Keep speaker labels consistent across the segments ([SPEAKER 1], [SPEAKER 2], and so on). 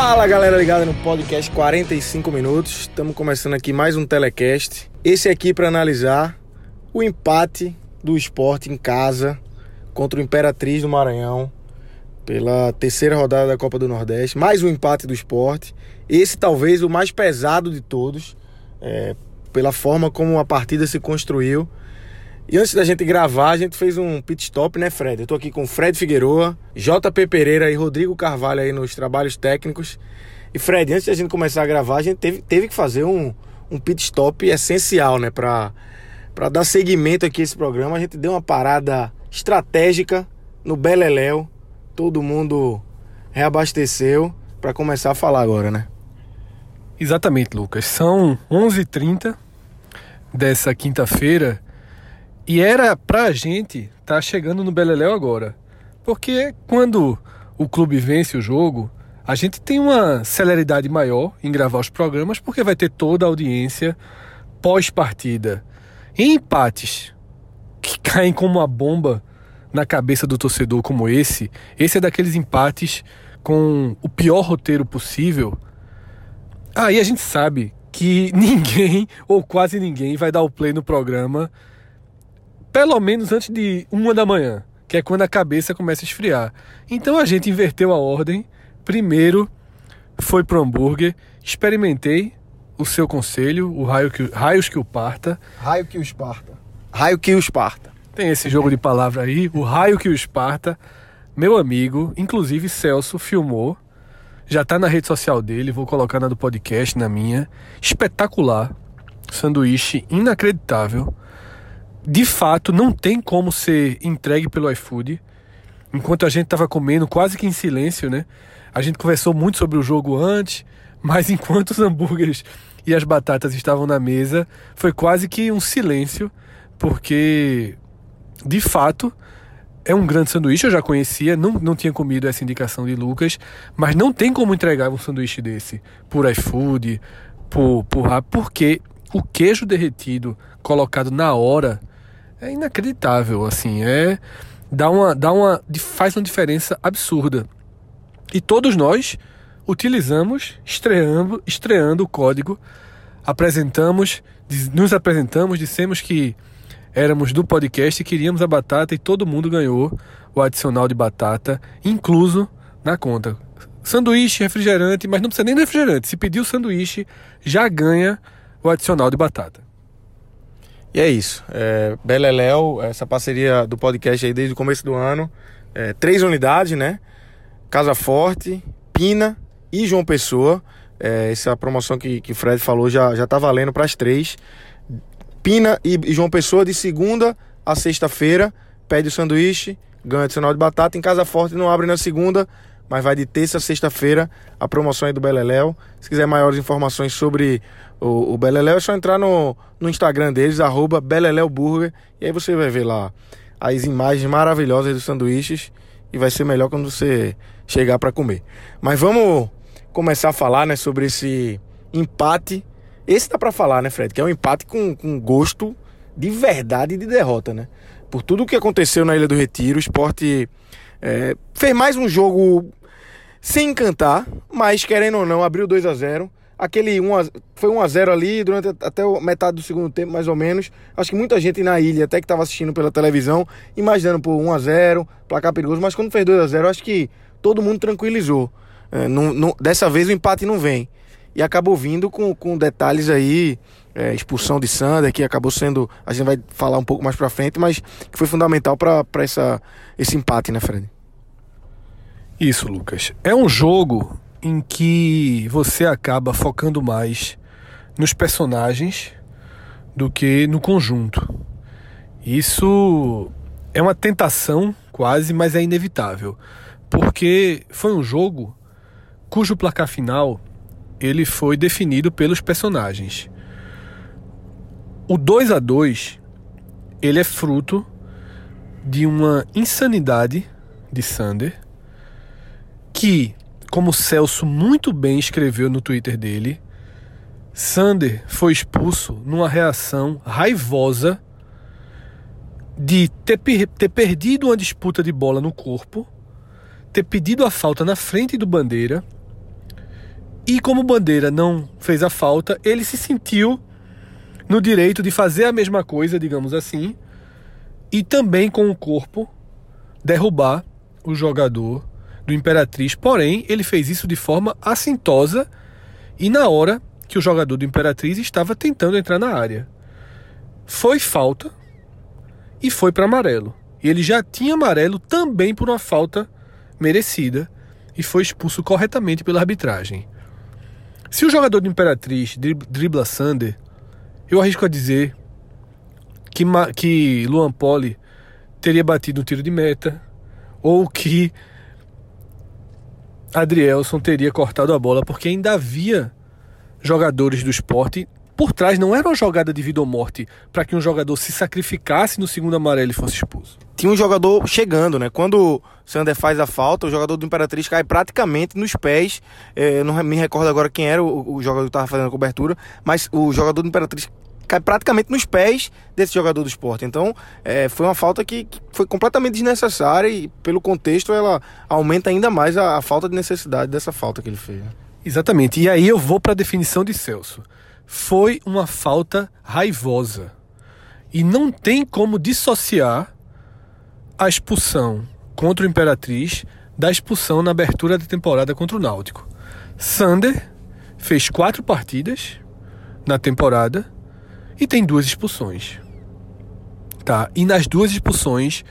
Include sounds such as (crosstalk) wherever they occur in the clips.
[SPEAKER 1] Fala galera ligada no podcast 45 minutos. Estamos começando aqui mais um telecast. Esse aqui para analisar o empate do esporte em casa contra o Imperatriz do Maranhão pela terceira rodada da Copa do Nordeste. Mais um empate do esporte. Esse talvez o mais pesado de todos, é, pela forma como a partida se construiu. E antes da gente gravar, a gente fez um pit stop, né, Fred? Eu tô aqui com Fred Figueroa, JP Pereira e Rodrigo Carvalho aí nos trabalhos técnicos. E Fred, antes da gente começar a gravar, a gente teve, teve que fazer um, um pit stop essencial, né, pra, pra dar seguimento aqui a esse programa. A gente deu uma parada estratégica no Beleléu. Todo mundo reabasteceu para começar a falar agora, né?
[SPEAKER 2] Exatamente, Lucas. São 11h30 dessa quinta-feira e era pra gente estar tá chegando no Beleléu agora. Porque quando o clube vence o jogo, a gente tem uma celeridade maior em gravar os programas, porque vai ter toda a audiência pós-partida. Em empates que (laughs) caem como uma bomba na cabeça do torcedor como esse, esse é daqueles empates com o pior roteiro possível. Aí a gente sabe que (laughs) ninguém ou quase ninguém vai dar o play no programa pelo menos antes de uma da manhã, que é quando a cabeça começa a esfriar. Então a gente inverteu a ordem. Primeiro foi pro hambúrguer, experimentei o seu conselho, o raio que, raios que o parta.
[SPEAKER 1] Raio que o esparta. Raio que o esparta.
[SPEAKER 2] Tem esse jogo de palavra aí, o raio que o esparta. Meu amigo, inclusive Celso, filmou. Já tá na rede social dele, vou colocar na do podcast, na minha. Espetacular. Sanduíche inacreditável de fato não tem como ser entregue pelo iFood. Enquanto a gente estava comendo quase que em silêncio, né? A gente conversou muito sobre o jogo antes, (laughs) mas enquanto os hambúrgueres e as batatas estavam na mesa, foi quase que um silêncio, porque de fato é um grande sanduíche, eu já conhecia, não, não tinha comido essa indicação de Lucas, mas não tem como entregar um sanduíche desse por iFood, por, por porque o queijo derretido colocado na hora é inacreditável, assim, é dá uma dá uma faz uma diferença absurda. E todos nós utilizamos, estreando, estreando o código, apresentamos, nos apresentamos, dissemos que éramos do podcast e queríamos a batata e todo mundo ganhou o adicional de batata, incluso na conta. Sanduíche, refrigerante, mas não precisa nem refrigerante. Se pedir o sanduíche, já ganha o adicional de batata.
[SPEAKER 1] E é isso. É, Beleléu, essa parceria do podcast aí desde o começo do ano. É, três unidades, né? Casa Forte, Pina e João Pessoa. É, essa promoção que, que Fred falou já, já tá valendo para as três. Pina e, e João Pessoa de segunda a sexta-feira. Pede o sanduíche, ganha adicional de batata. Em Casa Forte não abre na segunda, mas vai de terça a sexta-feira a promoção aí do Beleléu. Se quiser maiores informações sobre o, o Beleléu, é só entrar no, no Instagram deles, arroba Burger, e aí você vai ver lá as imagens maravilhosas dos sanduíches e vai ser melhor quando você chegar para comer. Mas vamos começar a falar né, sobre esse empate. Esse dá para falar, né, Fred? Que é um empate com, com gosto de verdade de derrota, né? Por tudo o que aconteceu na Ilha do Retiro, o esporte é, fez mais um jogo sem encantar, mas querendo ou não, abriu 2 a 0 Aquele 1 a, foi 1 a 0 ali durante até metade do segundo tempo, mais ou menos. Acho que muita gente na ilha, até que estava assistindo pela televisão, imaginando por 1 a 0 placar perigoso, mas quando fez 2 a 0 acho que todo mundo tranquilizou. É, não, não, dessa vez o empate não vem. E acabou vindo com, com detalhes aí é, expulsão de Sander, que acabou sendo, a gente vai falar um pouco mais para frente, mas que foi fundamental para esse empate, né, Fred?
[SPEAKER 2] Isso, Lucas. É um jogo em que você acaba focando mais nos personagens do que no conjunto. Isso é uma tentação quase, mas é inevitável, porque foi um jogo cujo placar final ele foi definido pelos personagens. O 2 a 2 ele é fruto de uma insanidade de Sander que, como Celso muito bem escreveu no Twitter dele, Sander foi expulso numa reação raivosa de ter, ter perdido uma disputa de bola no corpo, ter pedido a falta na frente do Bandeira, e como Bandeira não fez a falta, ele se sentiu no direito de fazer a mesma coisa, digamos assim, e também com o corpo derrubar o jogador do Imperatriz. Porém, ele fez isso de forma assintosa e na hora que o jogador do Imperatriz estava tentando entrar na área. Foi falta e foi para amarelo. E ele já tinha amarelo também por uma falta merecida e foi expulso corretamente pela arbitragem. Se o jogador do Imperatriz dribla Sander, eu arrisco a dizer que, que Luan Poli teria batido um tiro de meta ou que Adrielson teria cortado a bola porque ainda havia jogadores do esporte por trás não era uma jogada de vida ou morte para que um jogador se sacrificasse no segundo amarelo e fosse expulso.
[SPEAKER 1] Tinha um jogador chegando, né? Quando o Sander faz a falta, o jogador do Imperatriz cai praticamente nos pés. É, não me recordo agora quem era o, o jogador que estava fazendo a cobertura, mas o jogador do Imperatriz cai praticamente nos pés desse jogador do esporte. Então, é, foi uma falta que, que, foi completamente desnecessária e, pelo contexto, ela aumenta ainda mais a, a falta de necessidade dessa falta que ele fez.
[SPEAKER 2] Exatamente. E aí eu vou para a definição de Celso foi uma falta raivosa. E não tem como dissociar a expulsão contra o Imperatriz da expulsão na abertura da temporada contra o Náutico. Sander fez quatro partidas na temporada e tem duas expulsões. Tá? E nas duas expulsões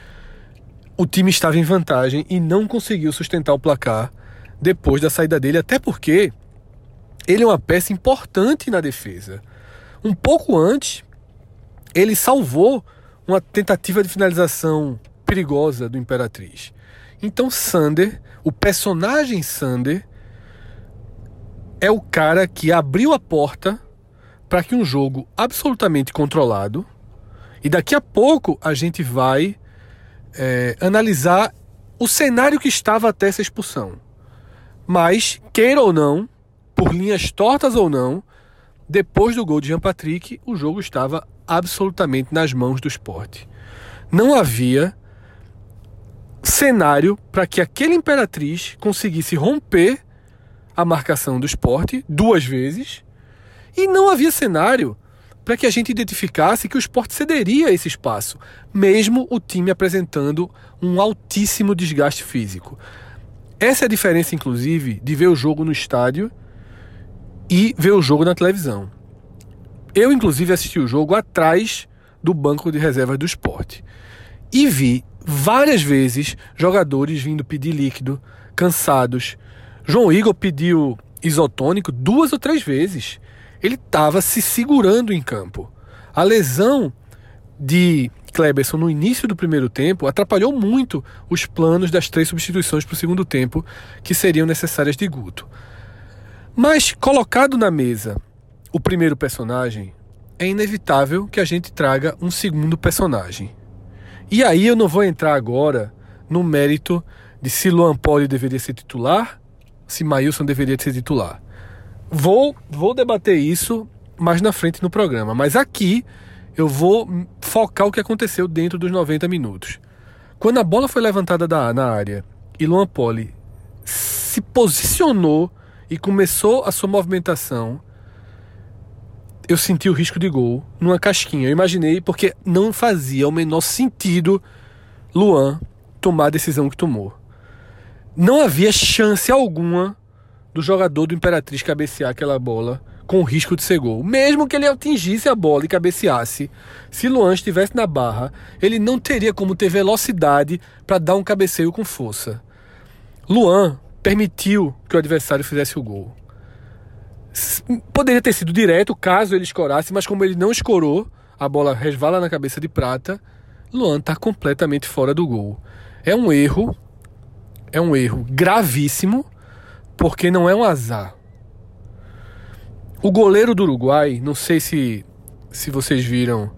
[SPEAKER 2] o time estava em vantagem e não conseguiu sustentar o placar depois da saída dele, até porque ele é uma peça importante na defesa. Um pouco antes, ele salvou uma tentativa de finalização perigosa do Imperatriz. Então, Sander, o personagem Sander, é o cara que abriu a porta para que um jogo absolutamente controlado, e daqui a pouco a gente vai é, analisar o cenário que estava até essa expulsão. Mas, queira ou não, por linhas tortas ou não, depois do gol de Jean Patrick, o jogo estava absolutamente nas mãos do esporte. Não havia cenário para que aquele Imperatriz conseguisse romper a marcação do esporte duas vezes e não havia cenário para que a gente identificasse que o esporte cederia esse espaço, mesmo o time apresentando um altíssimo desgaste físico. Essa é a diferença, inclusive, de ver o jogo no estádio e ver o jogo na televisão. Eu, inclusive, assisti o jogo atrás do banco de reservas do esporte. E vi várias vezes jogadores vindo pedir líquido, cansados. João Igor pediu isotônico duas ou três vezes. Ele estava se segurando em campo. A lesão de Kleberson no início do primeiro tempo atrapalhou muito os planos das três substituições para o segundo tempo que seriam necessárias de Guto. Mas colocado na mesa o primeiro personagem, é inevitável que a gente traga um segundo personagem. E aí eu não vou entrar agora no mérito de se Luan Poli deveria ser titular, se Maílson deveria ser titular. Vou, vou debater isso mais na frente no programa, mas aqui eu vou focar o que aconteceu dentro dos 90 minutos. Quando a bola foi levantada da, na área e Luan Poli se posicionou e começou a sua movimentação, eu senti o risco de gol numa casquinha. Eu imaginei, porque não fazia o menor sentido Luan tomar a decisão que tomou. Não havia chance alguma do jogador do Imperatriz cabecear aquela bola com risco de ser gol. Mesmo que ele atingisse a bola e cabeceasse, se Luan estivesse na barra, ele não teria como ter velocidade para dar um cabeceio com força. Luan permitiu que o adversário fizesse o gol. Poderia ter sido direto caso ele escorasse, mas como ele não escorou, a bola resvala na cabeça de prata, Luan está completamente fora do gol. É um erro, é um erro gravíssimo, porque não é um azar. O goleiro do Uruguai, não sei se, se vocês viram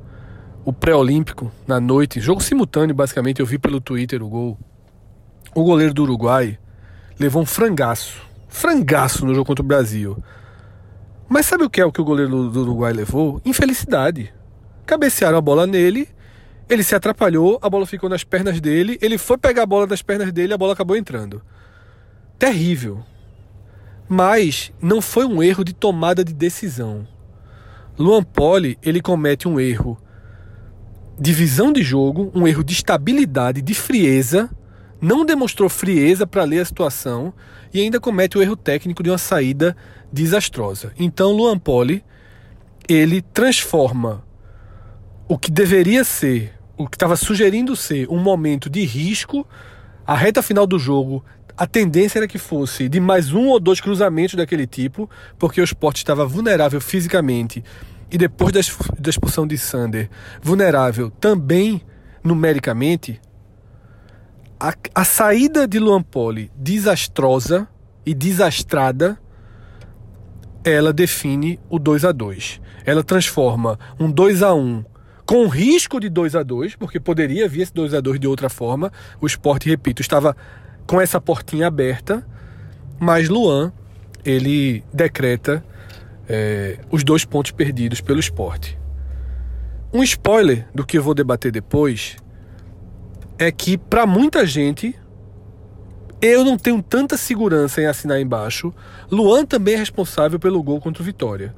[SPEAKER 2] o pré-olímpico na noite, jogo simultâneo basicamente, eu vi pelo Twitter o gol. O goleiro do Uruguai levou um frangaço, frangaço no jogo contra o Brasil. Mas sabe o que é o que o goleiro do Uruguai levou? Infelicidade. Cabecearam a bola nele, ele se atrapalhou, a bola ficou nas pernas dele, ele foi pegar a bola nas pernas dele, a bola acabou entrando. Terrível. Mas não foi um erro de tomada de decisão. Luan Poli, ele comete um erro de visão de jogo, um erro de estabilidade, de frieza, não demonstrou frieza para ler a situação e ainda comete o erro técnico de uma saída desastrosa. Então, Luan Poli, ele transforma o que deveria ser, o que estava sugerindo ser um momento de risco, a reta final do jogo a tendência era que fosse de mais um ou dois cruzamentos daquele tipo, porque o esporte estava vulnerável fisicamente e depois da expulsão de Sander, vulnerável também numericamente. A, a saída de Luan Poli desastrosa e desastrada, ela define o 2 a 2 Ela transforma um 2 a 1 com risco de 2 a 2 porque poderia vir esse 2 a 2 de outra forma. O esporte, repito, estava com essa portinha aberta, mas Luan ele decreta é, os dois pontos perdidos pelo esporte. Um spoiler do que eu vou debater depois é que para muita gente eu não tenho tanta segurança em assinar embaixo. Luan também é responsável pelo gol contra o Vitória.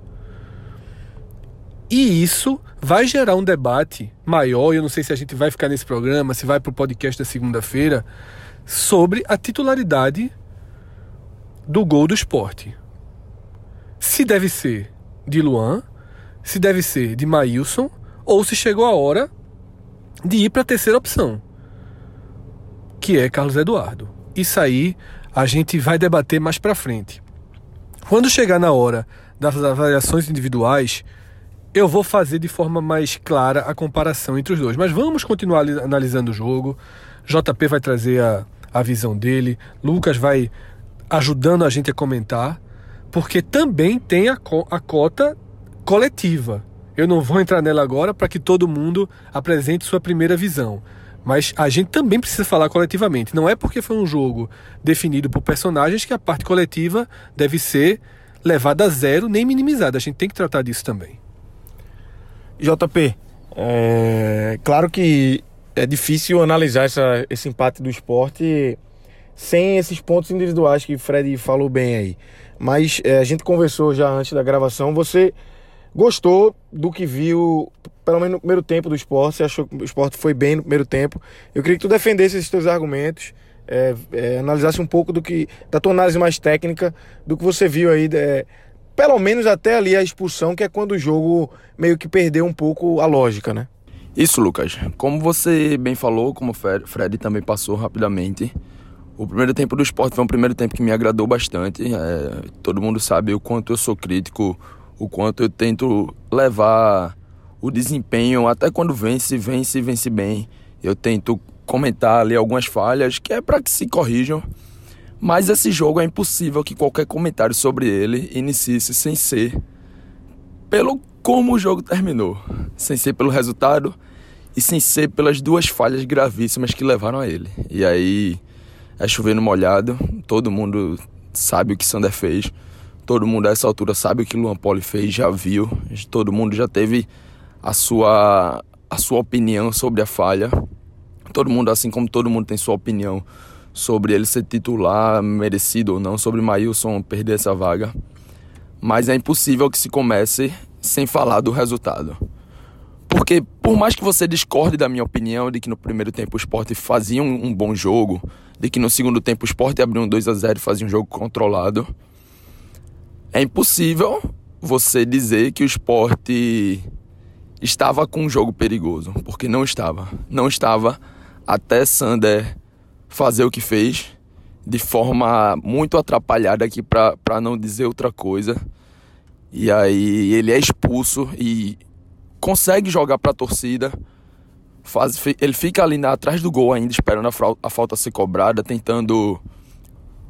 [SPEAKER 2] E isso vai gerar um debate maior. Eu não sei se a gente vai ficar nesse programa, se vai para o podcast da segunda-feira, sobre a titularidade do gol do esporte. Se deve ser de Luan, se deve ser de Maílson, ou se chegou a hora de ir para a terceira opção, que é Carlos Eduardo. Isso aí a gente vai debater mais para frente. Quando chegar na hora das avaliações individuais, eu vou fazer de forma mais clara a comparação entre os dois. Mas vamos continuar analisando o jogo. JP vai trazer a, a visão dele, Lucas vai ajudando a gente a comentar, porque também tem a, co a cota coletiva. Eu não vou entrar nela agora para que todo mundo apresente sua primeira visão. Mas a gente também precisa falar coletivamente. Não é porque foi um jogo definido por personagens que a parte coletiva deve ser levada a zero nem minimizada. A gente tem que tratar disso também.
[SPEAKER 1] JP, é claro que é difícil analisar essa, esse empate do esporte sem esses pontos individuais que o Fred falou bem aí. Mas é, a gente conversou já antes da gravação. Você gostou do que viu, pelo menos no primeiro tempo do esporte? Você achou que o esporte foi bem no primeiro tempo? Eu queria que tu defendesse esses teus argumentos. É, é, analisasse um pouco do que da tua análise mais técnica do que você viu aí é, pelo menos até ali a expulsão que é quando o jogo meio que perdeu um pouco a lógica né
[SPEAKER 3] isso, Lucas. Como você bem falou, como o Fred também passou rapidamente, o primeiro tempo do esporte foi um primeiro tempo que me agradou bastante. É, todo mundo sabe o quanto eu sou crítico, o quanto eu tento levar o desempenho, até quando vence, vence, vence bem. Eu tento comentar ali algumas falhas, que é para que se corrijam. Mas esse jogo é impossível que qualquer comentário sobre ele inicie-se sem ser pelo como o jogo terminou, sem ser pelo resultado e sem ser pelas duas falhas gravíssimas que levaram a ele. E aí é chover no molhado, todo mundo sabe o que Sander fez, todo mundo a essa altura sabe o que Luan Poli fez, já viu, todo mundo já teve a sua, a sua opinião sobre a falha. Todo mundo, assim como todo mundo tem sua opinião sobre ele ser titular, merecido ou não, sobre Maílson perder essa vaga. Mas é impossível que se comece sem falar do resultado. Porque por mais que você discorde da minha opinião de que no primeiro tempo o esporte fazia um, um bom jogo, de que no segundo tempo o esporte abriu um 2 a 0 e fazia um jogo controlado, é impossível você dizer que o esporte estava com um jogo perigoso, porque não estava. Não estava até Sander fazer o que fez de forma muito atrapalhada aqui para não dizer outra coisa. E aí ele é expulso e consegue jogar para a torcida. Faz, ele fica ali na, atrás do gol ainda, esperando a, a falta ser cobrada, tentando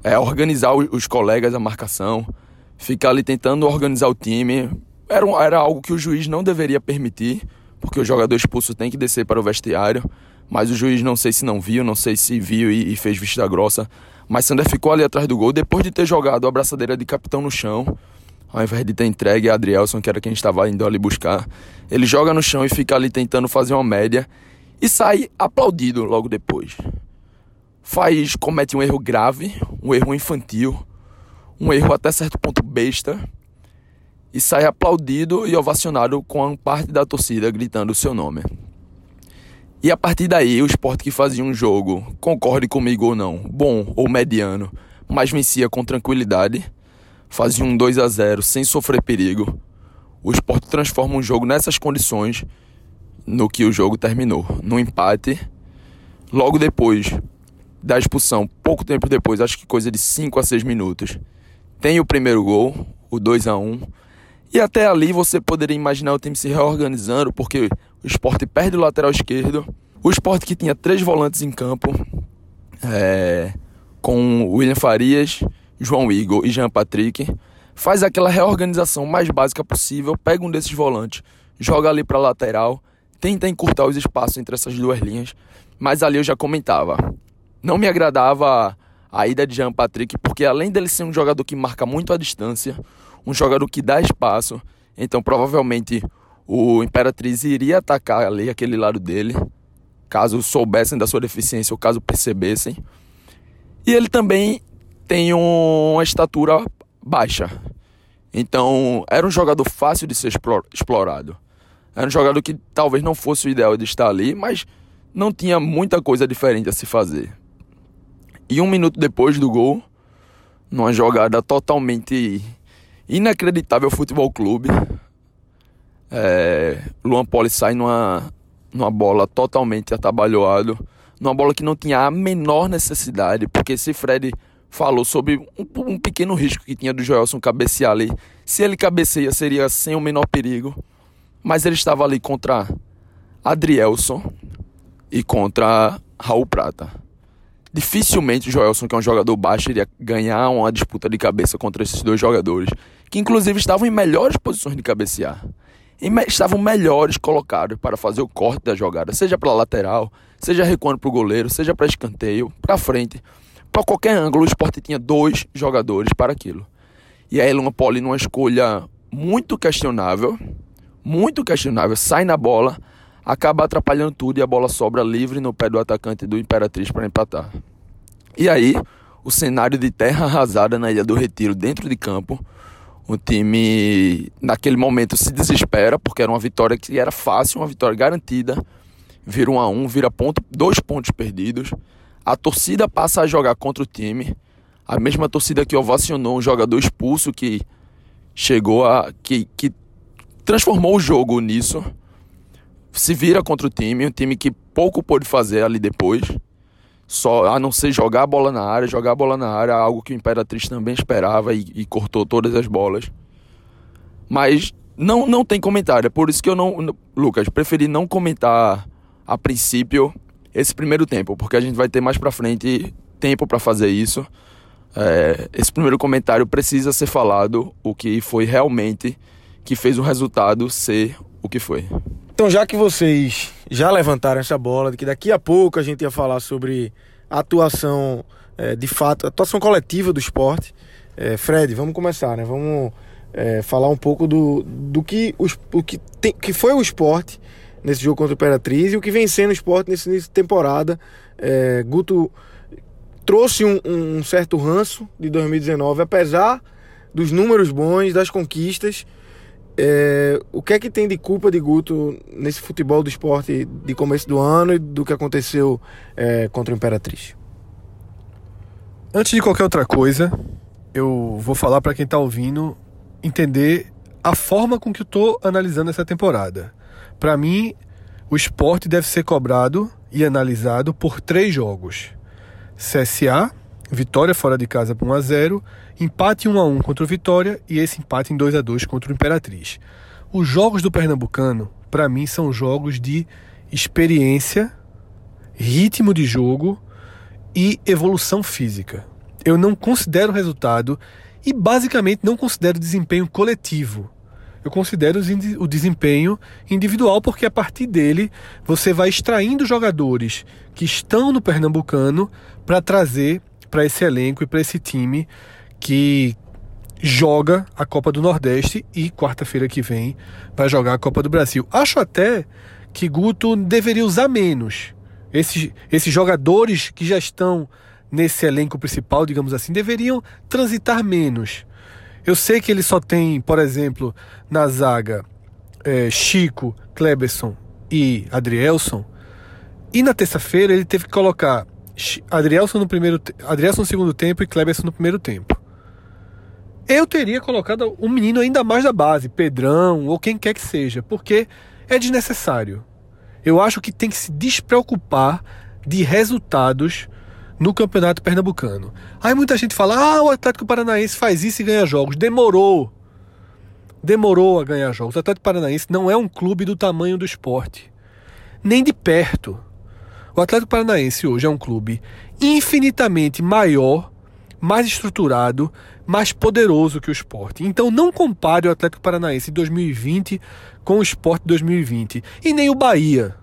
[SPEAKER 3] é, organizar os, os, colegas, a marcação. Fica ali tentando organizar o time. Era, era algo que o juiz não deveria permitir, porque o jogador expulso tem que descer para o vestiário. Mas o juiz não sei se não viu, não sei se viu e, e fez vista grossa. Mas Sander ficou ali atrás do gol depois de ter jogado a braçadeira de capitão no chão ao invés de ter entregue a Adrielson, que era quem estava indo ali buscar. Ele joga no chão e fica ali tentando fazer uma média e sai aplaudido logo depois. Faz, comete um erro grave, um erro infantil, um erro até certo ponto besta e sai aplaudido e ovacionado com parte da torcida gritando o seu nome. E a partir daí, o esporte que fazia um jogo, concorde comigo ou não, bom ou mediano, mas vencia com tranquilidade, fazia um 2 a 0 sem sofrer perigo. O esporte transforma um jogo nessas condições no que o jogo terminou, no empate. Logo depois da expulsão, pouco tempo depois, acho que coisa de 5 a 6 minutos, tem o primeiro gol, o 2 a 1 E até ali você poderia imaginar o time se reorganizando, porque o esporte perde o lateral esquerdo. O esporte que tinha três volantes em campo, é, com William Farias, João Igor e Jean Patrick, faz aquela reorganização mais básica possível, pega um desses volantes, joga ali para lateral, tenta encurtar os espaços entre essas duas linhas, mas ali eu já comentava. Não me agradava a ida de Jean Patrick, porque além dele ser um jogador que marca muito a distância, um jogador que dá espaço, então provavelmente o Imperatriz iria atacar ali aquele lado dele, caso soubessem da sua deficiência ou caso percebessem. E ele também tem uma estatura baixa. Então, era um jogador fácil de ser explorado. Era um jogador que talvez não fosse o ideal de estar ali, mas não tinha muita coisa diferente a se fazer. E um minuto depois do gol, numa jogada totalmente inacreditável futebol clube, é, Luan Poli sai numa, numa bola totalmente atabalhoado, numa bola que não tinha a menor necessidade, porque se Fred falou sobre um, um, pequeno risco que tinha do Joelson cabecear ali. Se ele cabeceia, seria sem o menor perigo. Mas ele estava ali contra Adrielson e contra Raul Prata. Dificilmente o Joelson, que é um jogador baixo, iria ganhar uma disputa de cabeça contra esses dois jogadores, que inclusive estavam em melhores posições de cabecear. E me estavam melhores colocados para fazer o corte da jogada, seja para lateral, seja recuando para o goleiro, seja para escanteio, para frente para qualquer ângulo, o esporte tinha dois jogadores para aquilo. E aí Luma Poli, numa escolha muito questionável, muito questionável, sai na bola, acaba atrapalhando tudo e a bola sobra livre no pé do atacante do Imperatriz para empatar. E aí, o cenário de terra arrasada na Ilha do Retiro, dentro de campo, o time naquele momento se desespera, porque era uma vitória que era fácil, uma vitória garantida, vira um a um, vira ponto, dois pontos perdidos a torcida passa a jogar contra o time. A mesma torcida que ovacionou um jogador expulso que chegou a. que, que transformou o jogo nisso. Se vira contra o time, um time que pouco pôde fazer ali depois. Só a não ser jogar a bola na área, jogar a bola na área, algo que o Imperatriz também esperava e, e cortou todas as bolas. Mas não, não tem comentário, é por isso que eu não. Lucas, preferi não comentar a princípio esse primeiro tempo, porque a gente vai ter mais para frente tempo para fazer isso. É, esse primeiro comentário precisa ser falado o que foi realmente que fez o resultado ser o que foi.
[SPEAKER 1] Então, já que vocês já levantaram essa bola, de que daqui a pouco a gente ia falar sobre atuação é, de fato, atuação coletiva do esporte, é, Fred, vamos começar, né? Vamos é, falar um pouco do, do que, o que, tem, que foi o esporte nesse jogo contra o Imperatriz e o que vem sendo o esporte nesse início de temporada. É, Guto trouxe um, um, certo ranço de 2019, apesar dos números bons, das conquistas. É, o que é que tem de culpa de Guto nesse futebol do esporte de começo do ano e do que aconteceu é, contra o Imperatriz?
[SPEAKER 2] Antes de qualquer outra coisa, eu vou falar para quem está ouvindo entender a forma com que eu estou analisando essa temporada. Para mim, o esporte deve ser cobrado e analisado por três jogos: CSA, vitória fora de casa por 1 a 0, empate 1 a 1 contra o Vitória e esse empate em 2 a 2 contra o Imperatriz. Os jogos do Pernambucano, para mim, são jogos de experiência, ritmo de jogo e evolução física. Eu não considero resultado e basicamente não considero desempenho coletivo. Eu considero o desempenho individual porque a partir dele você vai extraindo jogadores que estão no Pernambucano para trazer para esse elenco e para esse time que joga a Copa do Nordeste e quarta-feira que vem vai jogar a Copa do Brasil. Acho até que Guto deveria usar menos. Esses, esses jogadores que já estão nesse elenco principal, digamos assim, deveriam transitar menos. Eu sei que ele só tem, por exemplo, na zaga é, Chico, Kleberson e Adrielson. E na terça-feira ele teve que colocar Adrielson no primeiro, Adrielson no segundo tempo e Kleberson no primeiro tempo. Eu teria colocado um menino ainda mais da base, Pedrão ou quem quer que seja, porque é desnecessário. Eu acho que tem que se despreocupar de resultados no Campeonato Pernambucano. Aí muita gente fala: ah, o Atlético Paranaense faz isso e ganha jogos. Demorou. Demorou a ganhar jogos. O Atlético Paranaense não é um clube do tamanho do esporte. Nem de perto. O Atlético Paranaense hoje é um clube infinitamente maior, mais estruturado, mais poderoso que o esporte. Então não compare o Atlético Paranaense de 2020 com o esporte de 2020. E nem o Bahia,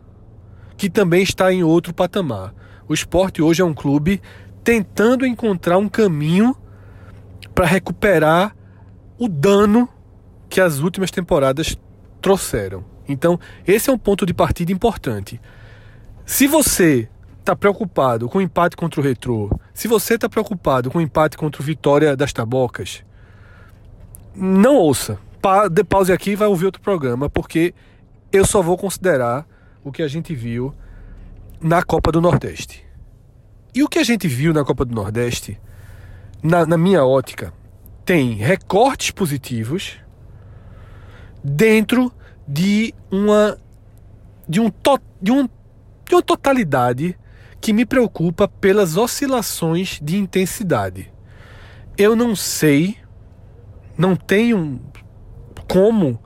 [SPEAKER 2] que também está em outro patamar. O esporte hoje é um clube tentando encontrar um caminho para recuperar o dano que as últimas temporadas trouxeram. Então, esse é um ponto de partida importante. Se você está preocupado com o empate contra o Retrô, se você está preocupado com o empate contra o Vitória das Tabocas, não ouça. Pa pause aqui e vai ouvir outro programa, porque eu só vou considerar o que a gente viu na Copa do Nordeste. E o que a gente viu na Copa do Nordeste, na, na minha ótica, tem recortes positivos dentro de uma de um, to, de, um de uma totalidade que me preocupa pelas oscilações de intensidade. Eu não sei, não tenho como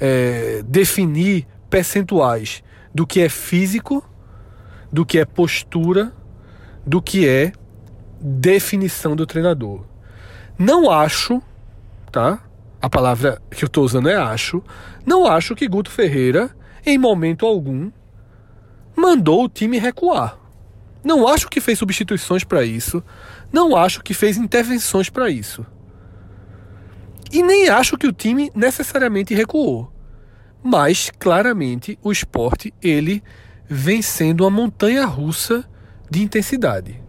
[SPEAKER 2] é, definir percentuais do que é físico do que é postura, do que é definição do treinador. Não acho, tá? A palavra que eu estou usando é acho. Não acho que Guto Ferreira, em momento algum, mandou o time recuar. Não acho que fez substituições para isso. Não acho que fez intervenções para isso. E nem acho que o time necessariamente recuou. Mas claramente o esporte ele vem sendo uma montanha russa de intensidade.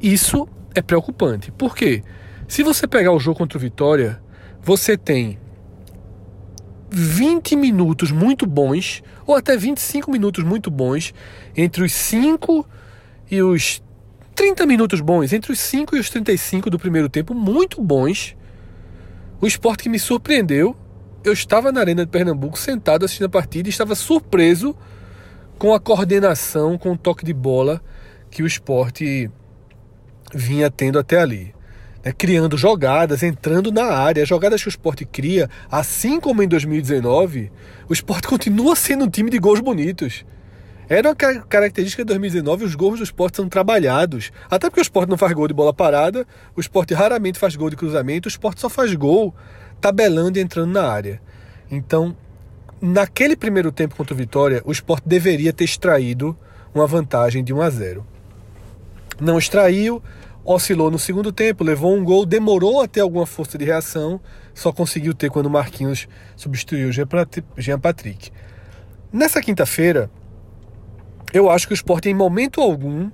[SPEAKER 2] Isso é preocupante. Por quê? Se você pegar o jogo contra o Vitória, você tem 20 minutos muito bons, ou até 25 minutos muito bons, entre os 5 e os 30 minutos bons, entre os 5 e os 35 do primeiro tempo, muito bons. O esporte que me surpreendeu, eu estava na Arena de Pernambuco sentado assistindo a partida e estava surpreso com a coordenação, com o toque de bola que o esporte vinha tendo até ali. Né? Criando jogadas, entrando na área, jogadas que o esporte cria, assim como em 2019, o esporte (laughs) continua sendo um time de gols bonitos. Era uma característica de 2019, os gols do esporte são trabalhados. Até porque o esporte não faz gol de bola parada, o esporte raramente faz gol de cruzamento, o esporte só faz gol tabelando e entrando na área. Então, naquele primeiro tempo contra o Vitória, o Sport deveria ter extraído uma vantagem de 1 a 0. Não extraiu, oscilou no segundo tempo, levou um gol, demorou a ter alguma força de reação, só conseguiu ter quando o Marquinhos substituiu Jean Patrick. Nessa quinta-feira, eu acho que o Sport em momento algum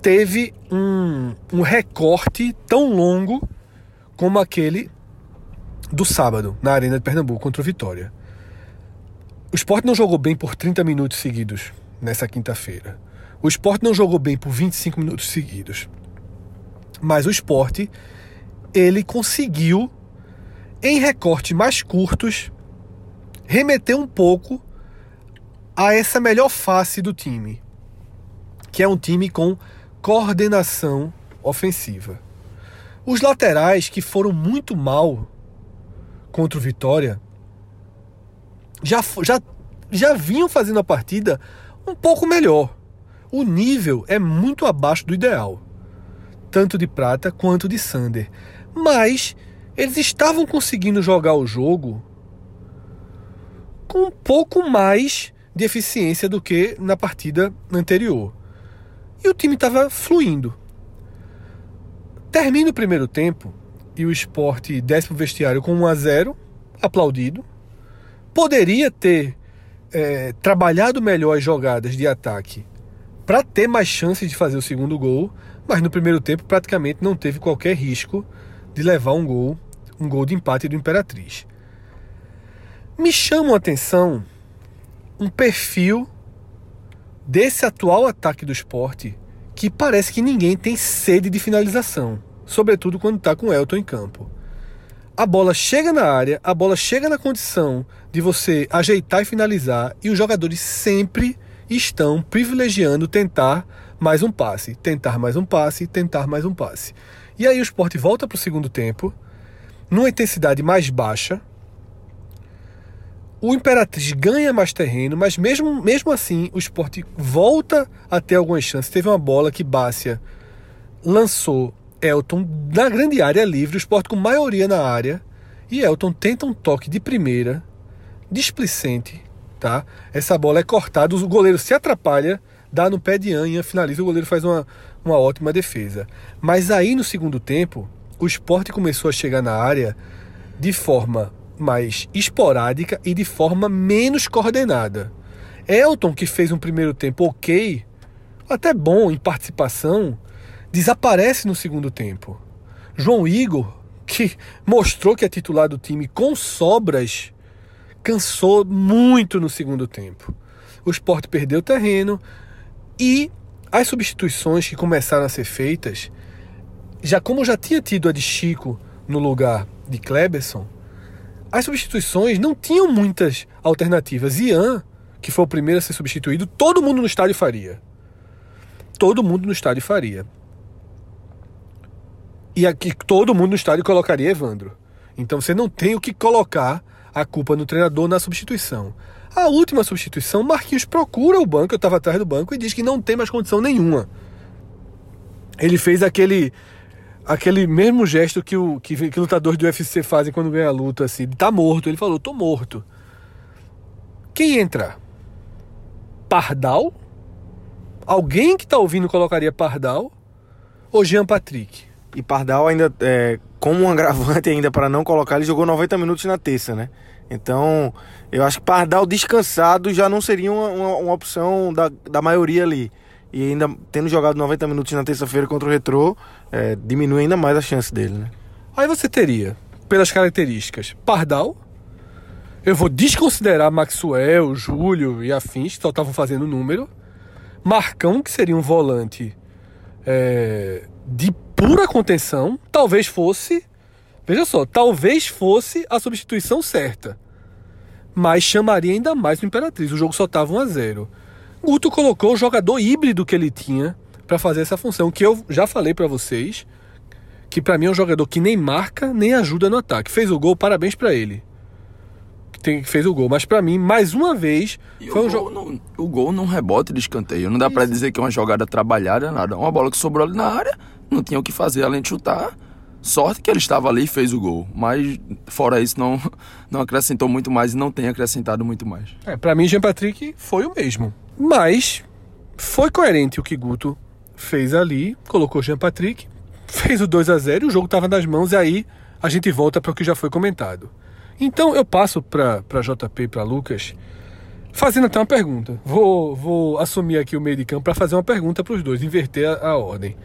[SPEAKER 2] teve um, um recorte tão longo como aquele do sábado, na Arena de Pernambuco contra o Vitória. O esporte não jogou bem por 30 minutos seguidos nessa quinta-feira. O esporte não jogou bem por 25 minutos seguidos. Mas o esporte, ele conseguiu em recortes mais curtos, remeter um pouco a essa melhor face do time, que é um time com coordenação ofensiva. Os laterais que foram muito mal contra o Vitória já, já, já vinham fazendo a partida um pouco melhor. O nível é muito abaixo do ideal, tanto de Prata quanto de Sander. Mas eles estavam conseguindo jogar o jogo com um pouco mais de eficiência do que na partida anterior. E o time estava fluindo. Termina o primeiro tempo e o esporte desce para o vestiário com 1 a 0 aplaudido. Poderia ter é, trabalhado melhor as jogadas de ataque para ter mais chances de fazer o segundo gol, mas no primeiro tempo praticamente não teve qualquer risco de levar um gol, um gol de empate do Imperatriz. Me chama a atenção um perfil desse atual ataque do esporte que parece que ninguém tem sede de finalização, sobretudo quando está com Elton em campo. A bola chega na área, a bola chega na condição de você ajeitar e finalizar, e os jogadores sempre estão privilegiando tentar mais um passe, tentar mais um passe, tentar mais um passe. E aí o esporte volta para o segundo tempo, numa intensidade mais baixa, o Imperatriz ganha mais terreno, mas mesmo, mesmo assim o esporte volta a ter algumas chances. Teve uma bola que Bácia lançou Elton na grande área livre, o esporte com maioria na área. E Elton tenta um toque de primeira, displicente, tá? Essa bola é cortada, o goleiro se atrapalha, dá no pé de Anha, finaliza, o goleiro faz uma, uma ótima defesa. Mas aí no segundo tempo, o esporte começou a chegar na área de forma mais esporádica e de forma menos coordenada. Elton, que fez um primeiro tempo ok, até bom em participação, desaparece no segundo tempo. João Igor, que mostrou que é titular do time com sobras, cansou muito no segundo tempo. O esporte perdeu terreno e as substituições que começaram a ser feitas, já como já tinha tido a de Chico no lugar de Kleberson, as substituições não tinham muitas alternativas. Ian, que foi o primeiro a ser substituído, todo mundo no estádio faria. Todo mundo no estádio faria. E aqui todo mundo no estádio colocaria Evandro. Então você não tem o que colocar a culpa no treinador na substituição. A última substituição, Marquinhos procura o banco, eu estava atrás do banco, e diz que não tem mais condição nenhuma. Ele fez aquele aquele mesmo gesto que, o, que, que lutadores do UFC fazem quando ganha a luta, assim, tá morto. Ele falou, tô morto. Quem entra? Pardal? Alguém que tá ouvindo colocaria Pardal? Ou Jean Patrick?
[SPEAKER 1] E Pardal ainda, é, como um agravante ainda para não colocar, ele jogou 90 minutos na terça, né? Então, eu acho que Pardal descansado já não seria uma, uma, uma opção da, da maioria ali e ainda tendo jogado 90 minutos na terça-feira contra o Retrô, é, diminui ainda mais a chance dele, né?
[SPEAKER 2] Aí você teria, pelas características, Pardal. Eu vou desconsiderar Maxwell, Júlio e afins, que só estavam fazendo número. Marcão, que seria um volante é, de pura contenção. Talvez fosse. Veja só, talvez fosse a substituição certa. Mas chamaria ainda mais o Imperatriz. O jogo só estava 1 a 0 Guto colocou o jogador híbrido que ele tinha para fazer essa função, que eu já falei para vocês, que para mim é um jogador que nem marca, nem ajuda no ataque. Fez o gol, parabéns para ele. Que fez o gol, mas para mim, mais uma vez,
[SPEAKER 3] e foi um jogo. O gol não rebote de escanteio. Não dá para dizer que é uma jogada trabalhada, nada. Uma bola que sobrou ali na área, não tinha o que fazer além de chutar. Sorte que ele estava ali e fez o gol. Mas, fora isso, não, não acrescentou muito mais e não tem acrescentado muito mais.
[SPEAKER 2] É, para mim, Jean Patrick foi o mesmo. Mas foi coerente o que Guto fez ali, colocou Jean Patrick, fez o 2 a 0 e o jogo estava nas mãos, e aí a gente volta para o que já foi comentado. Então eu passo para JP e para Lucas, fazendo até uma pergunta. Vou, vou assumir aqui o meio de campo para fazer uma pergunta para os dois, inverter a, a ordem.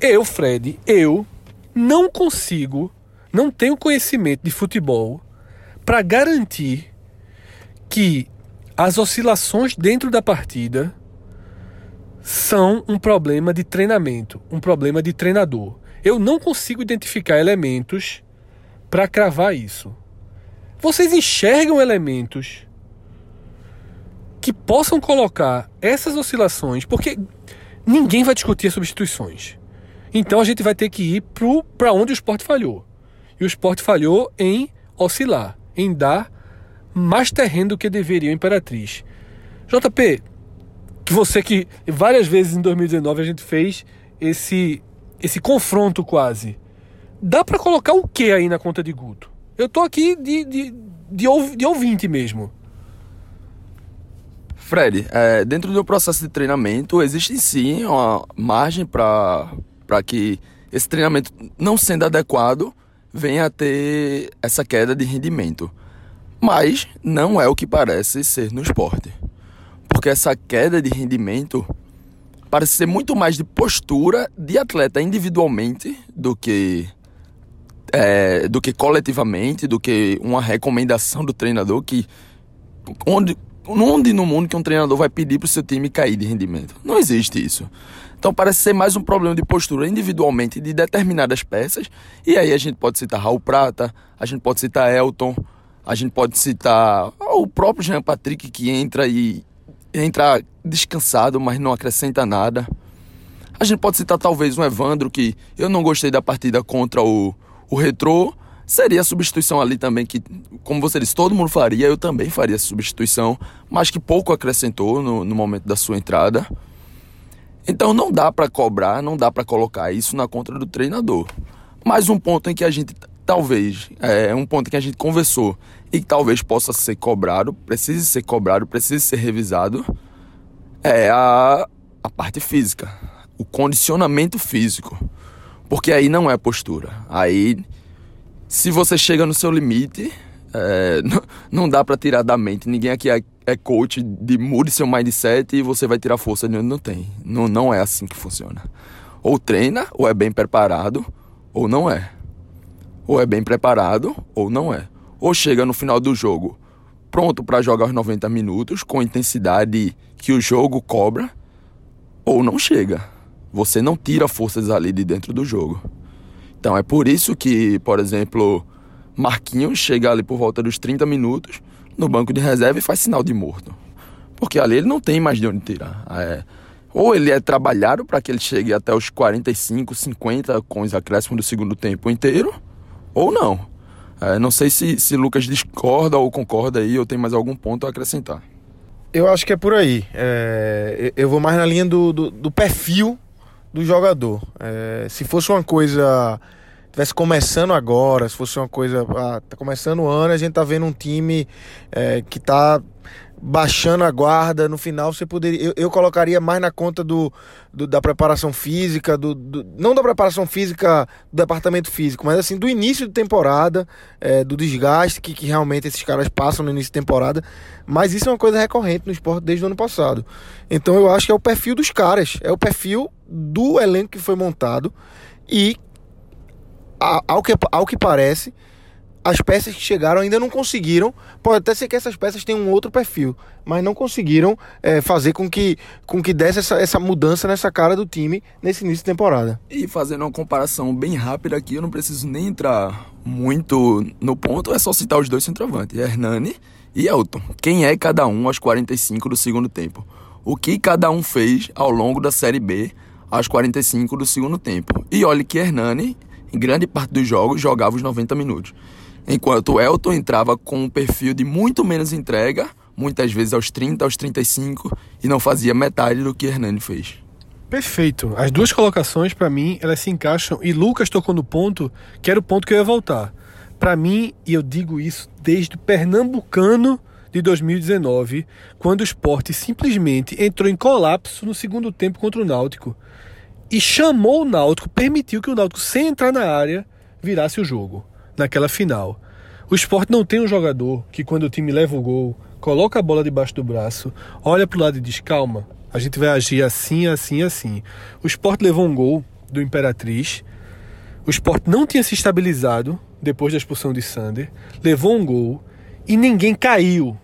[SPEAKER 2] Eu, Fred, eu não consigo, não tenho conhecimento de futebol para garantir que as oscilações dentro da partida são um problema de treinamento, um problema de treinador. Eu não consigo identificar elementos para cravar isso. Vocês enxergam elementos que possam colocar essas oscilações, porque ninguém vai discutir as substituições. Então a gente vai ter que ir para onde o esporte falhou. E o esporte falhou em oscilar, em dar mais terreno do que deveria a Imperatriz. JP, você que várias vezes em 2019 a gente fez esse esse confronto quase. Dá para colocar o que aí na conta de Guto? Eu tô aqui de, de, de, de ouvinte mesmo.
[SPEAKER 3] Fred, é, dentro do processo de treinamento existe sim uma margem para que esse treinamento não sendo adequado venha a ter essa queda de rendimento. Mas não é o que parece ser no esporte. Porque essa queda de rendimento parece ser muito mais de postura de atleta individualmente do que é, do que coletivamente, do que uma recomendação do treinador que onde onde no mundo que um treinador vai pedir para o seu time cair de rendimento? Não existe isso. Então parece ser mais um problema de postura individualmente de determinadas peças. E aí a gente pode citar Raul Prata, a gente pode citar Elton, a gente pode citar o próprio Jean Patrick que entra e entra descansado, mas não acrescenta nada. A gente pode citar talvez um Evandro que eu não gostei da partida contra o o retrô seria a substituição ali também que, como você disse, todo mundo faria, eu também faria essa substituição, mas que pouco acrescentou no, no momento da sua entrada. Então não dá para cobrar, não dá para colocar isso na conta do treinador. Mas um ponto em que a gente talvez, é um ponto que a gente conversou e que talvez possa ser cobrado, precise ser cobrado, precise ser revisado, é a, a parte física, o condicionamento físico. Porque aí não é postura. Aí, se você chega no seu limite, é, não, não, dá para tirar da mente. Ninguém aqui é, é, coach de mude seu mindset e você vai tirar força de onde não tem. Não, não é assim que funciona. Ou treina, ou é bem preparado, ou não é. Ou é bem preparado, ou não é. Ou chega no final do jogo pronto para jogar os 90 minutos com a intensidade que o jogo cobra, ou não chega. Você não tira forças ali de dentro do jogo. Então é por isso que, por exemplo, Marquinhos chega ali por volta dos 30 minutos no banco de reserva e faz sinal de morto. Porque ali ele não tem mais de onde tirar. É, ou ele é trabalhado para que ele chegue até os 45, 50 com os acréscimos do segundo tempo inteiro, ou não. É, não sei se, se Lucas discorda ou concorda aí, ou tem mais algum ponto a acrescentar.
[SPEAKER 1] Eu acho que é por aí. É, eu vou mais na linha do, do, do perfil do jogador. É, se fosse uma coisa tivesse começando agora, se fosse uma coisa, ah, tá começando o ano, a gente tá vendo um time é, que tá baixando a guarda, no final você poderia, eu, eu colocaria mais na conta do, do da preparação física, do, do, não da preparação física do departamento físico, mas assim do início de temporada, é, do desgaste que, que realmente esses caras passam no início de temporada, mas isso é uma coisa recorrente no esporte desde o ano passado. Então eu acho que é o perfil dos caras, é o perfil do elenco que foi montado e ao que, ao que parece, as peças que chegaram ainda não conseguiram. Pode até ser que essas peças tenham um outro perfil, mas não conseguiram é, fazer com que, com que desse essa, essa mudança nessa cara do time nesse início de temporada.
[SPEAKER 3] E fazendo uma comparação bem rápida aqui, eu não preciso nem entrar muito no ponto, é só citar os dois centroavantes, Hernani e Elton. Quem é cada um aos 45 do segundo tempo? O que cada um fez ao longo da Série B aos 45 do segundo tempo. E olhe que Hernani, em grande parte dos jogos, jogava os 90 minutos. Enquanto o Elton entrava com um perfil de muito menos entrega, muitas vezes aos 30, aos 35, e não fazia metade do que Hernani fez.
[SPEAKER 2] Perfeito. As duas colocações, para mim, elas se encaixam. E Lucas tocou no ponto que era o ponto que eu ia voltar. Para mim, e eu digo isso desde o Pernambucano de 2019, quando o esporte simplesmente entrou em colapso no segundo tempo contra o Náutico e chamou o Náutico, permitiu que o Náutico, sem entrar na área, virasse o jogo naquela final. O esporte não tem um jogador que, quando o time leva o gol, coloca a bola debaixo do braço, olha para o lado e diz: calma, a gente vai agir assim, assim, assim. O esporte levou um gol do Imperatriz. O esporte não tinha se estabilizado depois da expulsão de Sander, levou um gol e ninguém caiu.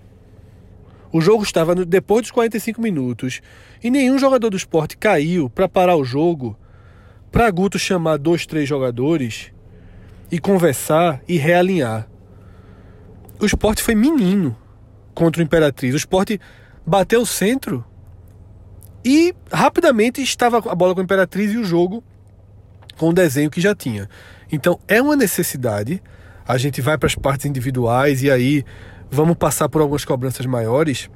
[SPEAKER 2] O jogo estava depois dos 45 minutos e nenhum jogador do esporte caiu para parar o jogo, para Guto chamar dois, três jogadores e conversar e realinhar. O esporte foi menino contra o Imperatriz. O esporte bateu o centro e rapidamente estava a bola com a Imperatriz e o jogo com o desenho que já tinha. Então é uma necessidade. A gente vai para as partes individuais e aí vamos passar por algumas cobranças maiores.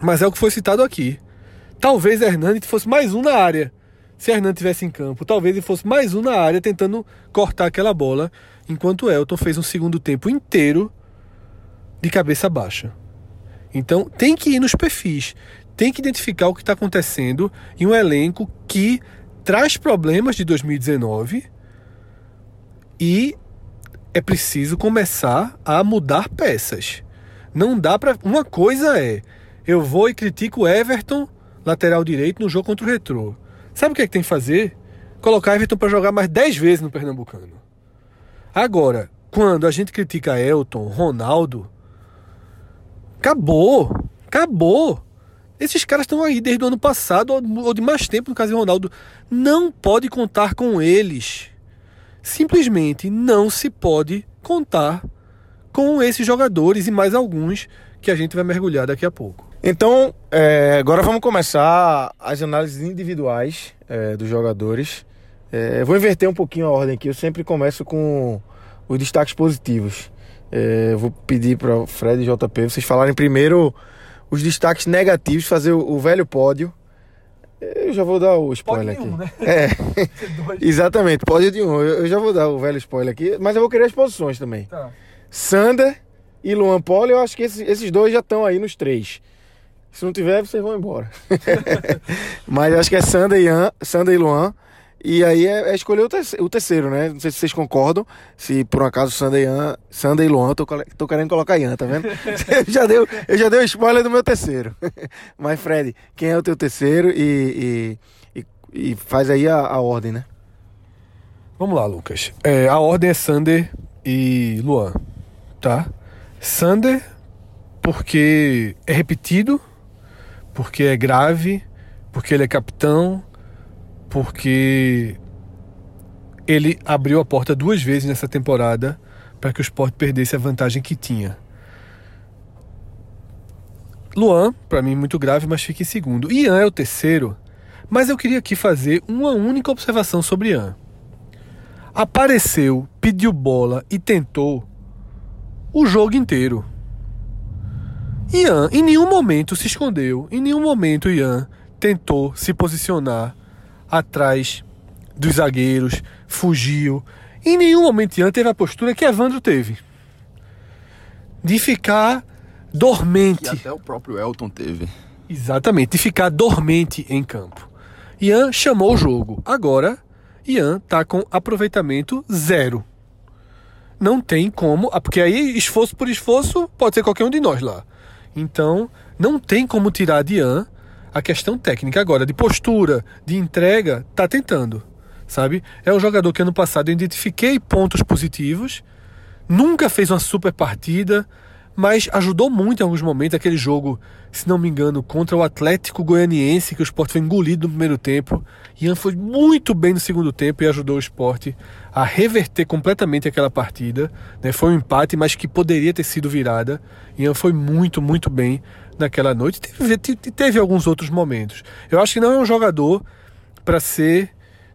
[SPEAKER 2] Mas é o que foi citado aqui. Talvez Hernani fosse mais um na área. Se Hernani tivesse em campo, talvez ele fosse mais um na área tentando cortar aquela bola, enquanto Elton fez um segundo tempo inteiro de cabeça baixa. Então tem que ir nos perfis, tem que identificar o que está acontecendo em um elenco que traz problemas de 2019 e é preciso começar a mudar peças. Não dá para. Uma coisa é, eu vou e critico o Everton, lateral direito, no jogo contra o Retrô. Sabe o que é que tem que fazer? Colocar Everton para jogar mais 10 vezes no Pernambucano. Agora, quando a gente critica Elton, Ronaldo, acabou. Acabou. Esses caras estão aí desde o ano passado ou de mais tempo, no caso de Ronaldo. Não pode contar com eles. Simplesmente não se pode contar com esses jogadores e mais alguns que a gente vai mergulhar daqui a pouco.
[SPEAKER 1] Então, é, agora vamos começar as análises individuais é, dos jogadores. É, vou inverter um pouquinho a ordem aqui. Eu sempre começo com os destaques positivos. É, vou pedir para o Fred e JP vocês falarem primeiro os destaques negativos, fazer o, o velho pódio. Eu já vou dar o spoiler
[SPEAKER 2] Pódio de
[SPEAKER 1] aqui.
[SPEAKER 2] um, né?
[SPEAKER 1] É, (laughs) exatamente, pódio de um. Eu, eu já vou dar o velho spoiler aqui, mas eu vou querer as posições também.
[SPEAKER 2] Tá.
[SPEAKER 1] Sander e Luan Poli, eu acho que esses, esses dois já estão aí nos três. Se não tiver, vocês vão embora. (laughs) Mas acho que é Sander e, Ian, Sander e Luan. E aí é, é escolher o, terceiro, o terceiro, né? Não sei se vocês concordam. Se por um acaso Sander e, Ian, Sander e Luan, tô, tô querendo colocar Ian, tá vendo? (laughs) eu, já deu, eu já dei o spoiler do meu terceiro. (laughs) Mas, Fred, quem é o teu terceiro? E, e, e- e faz aí a, a ordem, né?
[SPEAKER 2] Vamos lá, Lucas. É, a ordem é Sander e Luan, tá? Sander, porque é repetido, porque é grave, porque ele é capitão, porque ele abriu a porta duas vezes nessa temporada para que o Sport perdesse a vantagem que tinha. Luan, para mim, muito grave, mas fica em segundo. Ian é o terceiro, mas eu queria aqui fazer uma única observação sobre Ian apareceu, pediu bola e tentou o jogo inteiro. Ian em nenhum momento se escondeu, em nenhum momento Ian tentou se posicionar atrás dos zagueiros, fugiu. Em nenhum momento Ian teve a postura que Evandro teve. De ficar
[SPEAKER 3] E
[SPEAKER 2] dormente.
[SPEAKER 3] até o próprio Elton teve.
[SPEAKER 2] Exatamente, de ficar dormente em campo. Ian chamou o jogo. Agora, Ian tá com aproveitamento zero. Não tem como, ah, porque aí esforço por esforço pode ser qualquer um de nós lá. Então, não tem como tirar de Ian a questão técnica agora de postura, de entrega, tá tentando, sabe? É um jogador que ano passado eu identifiquei pontos positivos, nunca fez uma super partida, mas ajudou muito em alguns momentos aquele jogo, se não me engano, contra o Atlético Goianiense, que o Sport foi engolido no primeiro tempo. Ian foi muito bem no segundo tempo e ajudou o Sport a reverter completamente aquela partida. né? Foi um empate, mas que poderia ter sido virada. Ian foi muito, muito bem naquela noite. Teve, te- teve alguns outros momentos. Eu acho que não é um jogador para ser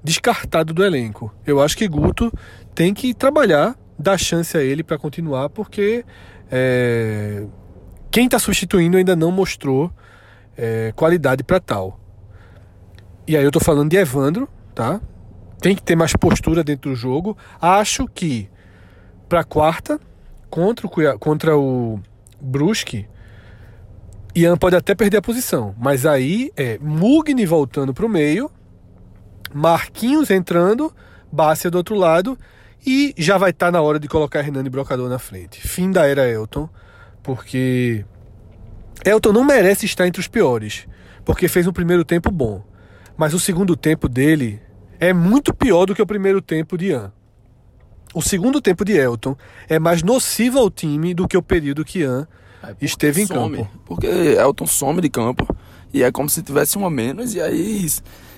[SPEAKER 2] descartado do elenco. Eu acho que Guto tem que trabalhar, dar chance a ele para continuar, porque é, quem está substituindo ainda não mostrou é, qualidade para tal. E aí eu tô falando de Evandro, tá? Tem que ter mais postura dentro do jogo. Acho que para quarta contra o contra o Brusque, Ian pode até perder a posição, mas aí é Mugni voltando para o meio, Marquinhos entrando, Bárcia do outro lado e já vai estar na hora de colocar Hernani Brocador na frente. Fim da era Elton, porque Elton não merece estar entre os piores, porque fez um primeiro tempo bom, mas o segundo tempo dele é muito pior do que o primeiro tempo de Ian. O segundo tempo de Elton é mais nocivo ao time do que o período que Ian
[SPEAKER 3] É,
[SPEAKER 2] esteve em
[SPEAKER 3] some,
[SPEAKER 2] campo.
[SPEAKER 3] Porque Elton some de campo e é como se tivesse um a menos, e aí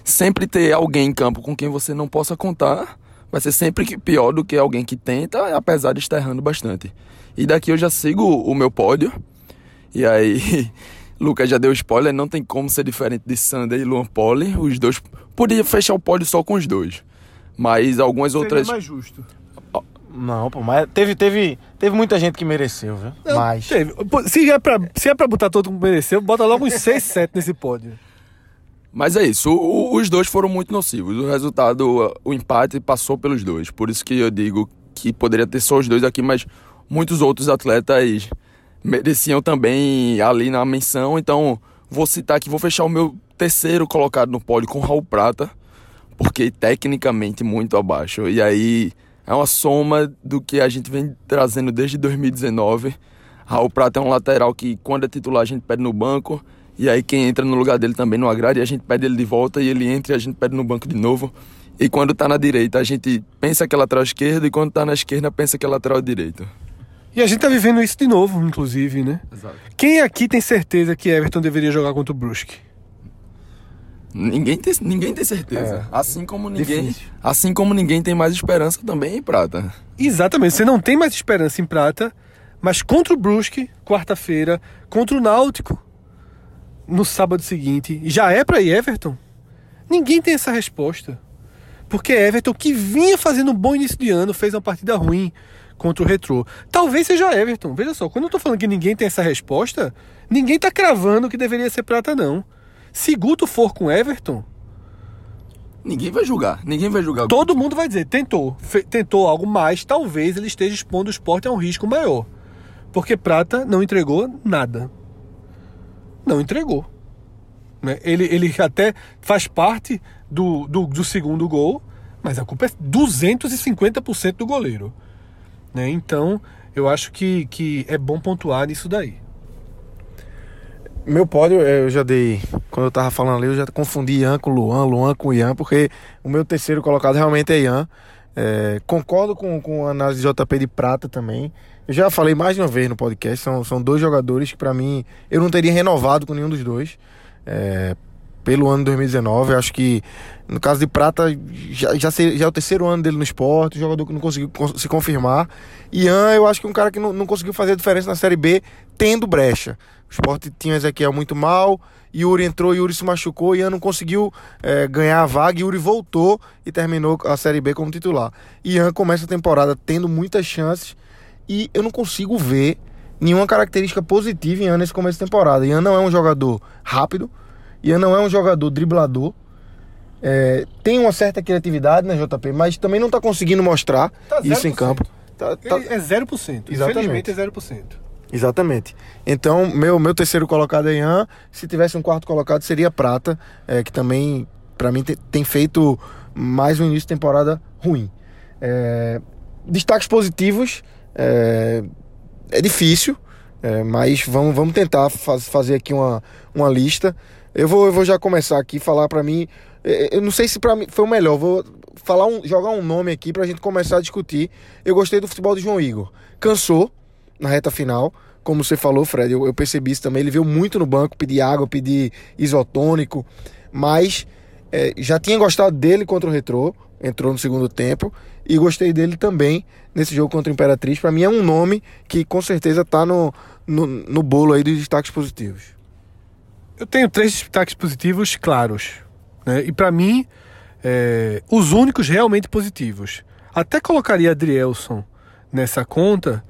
[SPEAKER 3] sempre ter alguém em campo com quem você não possa contar vai ser sempre pior do que alguém que tenta, apesar de estar errando bastante. E daqui eu já sigo o meu pódio. E aí, (laughs) Lucas já deu spoiler, não tem como ser diferente de Sander e Luan Poli. Os dois. Podia fechar o pódio só com os dois. Mas algumas
[SPEAKER 2] Seria
[SPEAKER 3] outras.
[SPEAKER 2] mais justo.
[SPEAKER 1] Não, pô, mas teve, teve, teve muita gente que mereceu, viu?
[SPEAKER 2] Não,
[SPEAKER 1] mas.
[SPEAKER 2] teve. Se é, pra, se é pra botar todo mundo que mereceu, bota logo uns 6, 7 (laughs) nesse pódio.
[SPEAKER 3] Mas é isso, o- os dois foram muito nocivos. O resultado, o empate passou pelos dois. Por isso que eu digo que poderia ter só os dois aqui, mas muitos outros atletas mereciam também ali na menção. Então, vou citar aqui, vou fechar o meu terceiro colocado no pódio com Raul Prata, porque tecnicamente muito abaixo. E aí é uma soma do que a gente vem trazendo desde 2019. Raul Prata é um lateral que, quando é titular, a gente pede no banco. E aí quem entra no lugar dele também não agrada e a gente pede ele de volta e ele entra e a gente pede no banco de novo. E quando tá na direita, a gente pensa que é lateral esquerdo e quando tá na esquerda, pensa que é lateral direito.
[SPEAKER 2] E a gente tá vivendo isso de novo, inclusive, né?
[SPEAKER 3] Exato.
[SPEAKER 2] Quem aqui tem certeza que Everton deveria jogar contra o Brusque?
[SPEAKER 3] Ninguém tem, ninguém tem certeza. Assim como ninguém,
[SPEAKER 1] Difícil.
[SPEAKER 3] assim como ninguém tem mais esperança também em prata.
[SPEAKER 2] Exatamente, você não tem mais esperança em prata, mas contra o Brusque, quarta-feira, contra o Náutico, no sábado seguinte, já é pra ir Everton? Ninguém tem essa resposta. Porque Everton, que vinha fazendo um bom início de ano, fez uma partida ruim contra o Retrô. Talvez seja Everton. Veja só, quando eu tô falando que ninguém tem essa resposta, ninguém tá cravando que deveria ser prata, não. Se Guto for com Everton,
[SPEAKER 3] Ninguém vai julgar, ninguém vai julgar.
[SPEAKER 2] Todo mundo vai dizer, tentou, tentou algo mais, talvez ele esteja expondo o esporte a um risco maior. Porque Prata não entregou nada. Não entregou. Né? Ele, ele até faz parte do, do, do segundo gol, mas a culpa é 250% do goleiro. Né? Então, eu acho que, que é bom pontuar nisso daí.
[SPEAKER 1] Meu pódio, eh, eu já dei. Quando eu tava falando ali, eu já confundi Ian com Luan, Luan com Ian, porque o meu terceiro colocado realmente é Ian. Eh, concordo com, com a análise de JP de Prata também. Eu já falei mais de uma vez no podcast, são, são dois jogadores que pra mim eu não teria renovado com nenhum dos dois. eh, pelo ano de 2019, eu acho que no caso de Prata já, já, já é o terceiro ano dele no esporte, jogador que não conseguiu con- se confirmar. Ian, eu acho que é um cara que não, não conseguiu fazer a diferença na Série B, tendo brecha. O esporte tinha Ezequiel muito mal, Yuri entrou, Yuri se machucou, Ian não conseguiu eh, ganhar a vaga, Yuri voltou e terminou a Série B como titular. Ian começa a temporada tendo muitas chances e eu não consigo ver nenhuma característica positiva em Ian nesse começo de temporada. Ian não é um jogador rápido, Ian não é um jogador driblador. É, tem uma certa criatividade, né, JP? Mas também não tá conseguindo mostrar
[SPEAKER 2] Tá
[SPEAKER 1] isso em
[SPEAKER 2] 0%.
[SPEAKER 1] campo. Tá- tá-
[SPEAKER 2] é 0%.
[SPEAKER 1] Exatamente.
[SPEAKER 2] Infelizmente é 0%.
[SPEAKER 1] Exatamente. Então, meu, meu terceiro colocado é Ian. Se tivesse um quarto colocado, seria Prata, é, que também, pra mim, te- tem feito mais um início de temporada ruim. É, destaques positivos, é, é difícil, é, mas vamos, vamos tentar faz- fazer aqui uma, uma lista. Eu vou, eu vou já começar aqui, falar pra mim. é, Eu não sei se pra mim foi o melhor, vou falar um, jogar um nome aqui pra gente começar a discutir. Eu gostei do futebol de João Igor. Cansou, na reta final. Como você falou, Fred, eu, eu percebi isso também. Ele veio muito no banco, pedir água, pedir isotônico, mas é, já tinha gostado dele contra o Retrô, entrou no segundo tempo, e gostei dele também nesse jogo contra o Imperatriz. Para mim é um nome que com certeza tá no, no, no bolo aí dos destaques positivos.
[SPEAKER 2] Eu tenho três destaques positivos claros. Né? E pra mim, é, os únicos realmente positivos. Até colocaria Adrielson nessa conta,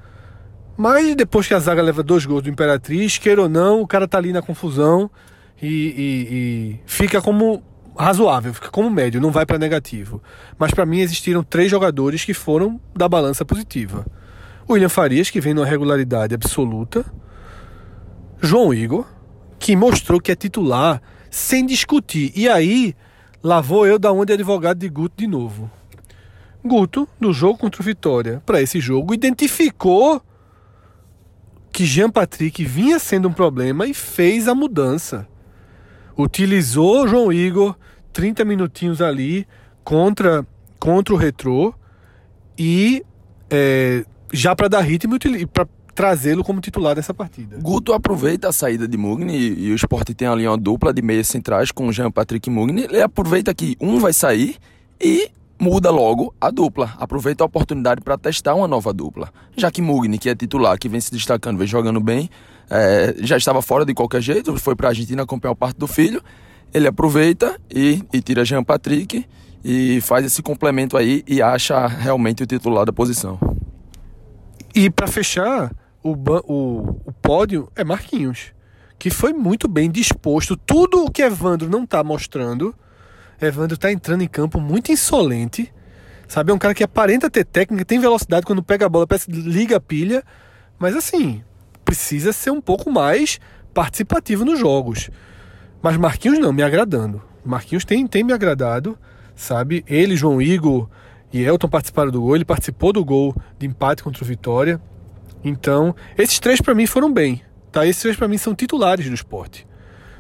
[SPEAKER 2] mas depois que a zaga leva dois gols do Imperatriz, queira ou não, o cara tá ali na confusão e, e- e fica como razoável, fica como médio, não vai pra negativo. Mas pra mim existiram três jogadores que foram da balança positiva. O William Farias, que vem numa regularidade absoluta. João Igor, que mostrou que é titular sem discutir. E aí, lá vou eu da onde advogado de Guto de novo. Guto, do jogo contra o Vitória, para esse jogo, identificou que Jean Patrick vinha sendo um problema e fez a mudança. Utilizou João Igor 30 minutinhos ali contra, contra o Retrô e é, já para dar ritmo e para trazê-lo como titular dessa partida.
[SPEAKER 3] Guto aproveita a saída de Mugni e, e o Sport tem ali uma dupla de meias centrais com o Jean Patrick e Mugni. Ele aproveita que um vai sair e muda logo a dupla. Aproveita a oportunidade para testar uma nova dupla. Já que Mugni, que é titular, que vem se destacando, vem jogando bem, é, já estava fora de qualquer jeito, foi para a Argentina acompanhar o parto do filho. Ele aproveita e, e tira Jean Patrick e faz esse complemento aí e acha realmente o titular da posição.
[SPEAKER 2] E para fechar, o, o, o pódio é Marquinhos, que foi muito bem disposto. Tudo o que Evandro não está mostrando Evandro está entrando em campo muito insolente. Sabe, é um cara que aparenta ter técnica, tem velocidade quando pega a bola, parece liga a pilha. Mas assim, precisa ser um pouco mais participativo nos jogos. Mas Marquinhos não, me agradando. Marquinhos tem, tem me agradado, sabe? Ele, João Igor e Elton participaram do gol. Ele participou do gol de empate contra o Vitória. Então, esses três para mim foram bem. Tá? Esses três para mim são titulares do esporte.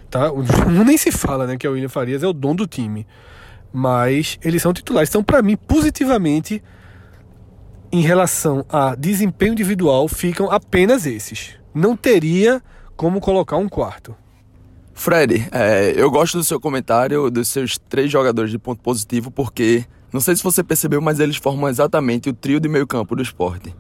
[SPEAKER 2] Tá? Um (laughs) nem se fala, né, que é o William Farias, é o dono do time. Mas eles são titulares. Então, para mim, positivamente, em relação a desempenho individual, ficam apenas esses. Não teria como colocar um quarto.
[SPEAKER 3] Fred, é, eu gosto do seu comentário dos seus três jogadores de ponto positivo, porque não sei se você percebeu, mas eles formam exatamente o trio de meio campo do esporte.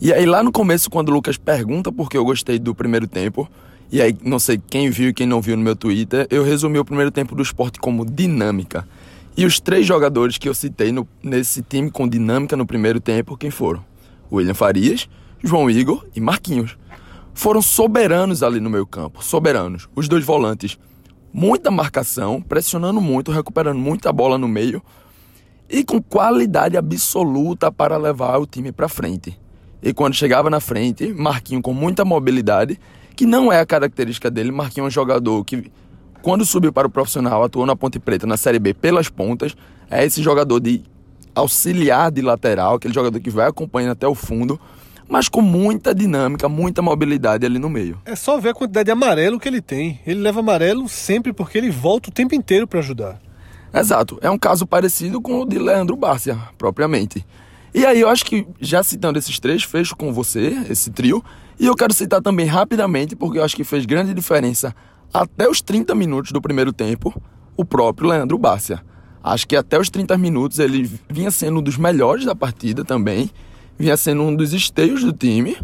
[SPEAKER 3] E aí, lá no começo, quando o Lucas pergunta por que eu gostei do primeiro tempo, e aí, não sei quem viu e quem não viu no meu Twitter, eu resumi o primeiro tempo do esporte como dinâmica. E os três jogadores que eu citei no, nesse time com dinâmica no primeiro tempo, quem foram? William Farias, João Igor e Marquinhos. Foram soberanos ali no meio campo, soberanos. Os dois volantes, muita marcação, pressionando muito, recuperando muita bola no meio e com qualidade absoluta para levar o time para frente. E quando chegava na frente, Marquinhos com muita mobilidade que não é a característica dele. Marquinhos é um jogador que, quando subiu para o profissional, atuou na Ponte Preta na Série B pelas pontas. É esse jogador de auxiliar de lateral, aquele jogador que vai acompanhando até o fundo, mas com muita dinâmica, muita mobilidade ali no meio.
[SPEAKER 2] É só ver a quantidade de amarelo que ele tem. Ele leva amarelo sempre porque ele volta o tempo inteiro para ajudar.
[SPEAKER 3] Exato. É um caso parecido com o de Leandro Bárcia, propriamente. E aí eu acho que, já citando esses três, fecho com você, esse trio, e eu quero citar também rapidamente, porque eu acho que fez grande diferença até os 30 minutos do primeiro tempo, o próprio Leandro Bárcia. Acho que até os 30 minutos ele vinha sendo um dos melhores da partida também, vinha sendo um dos esteios do time,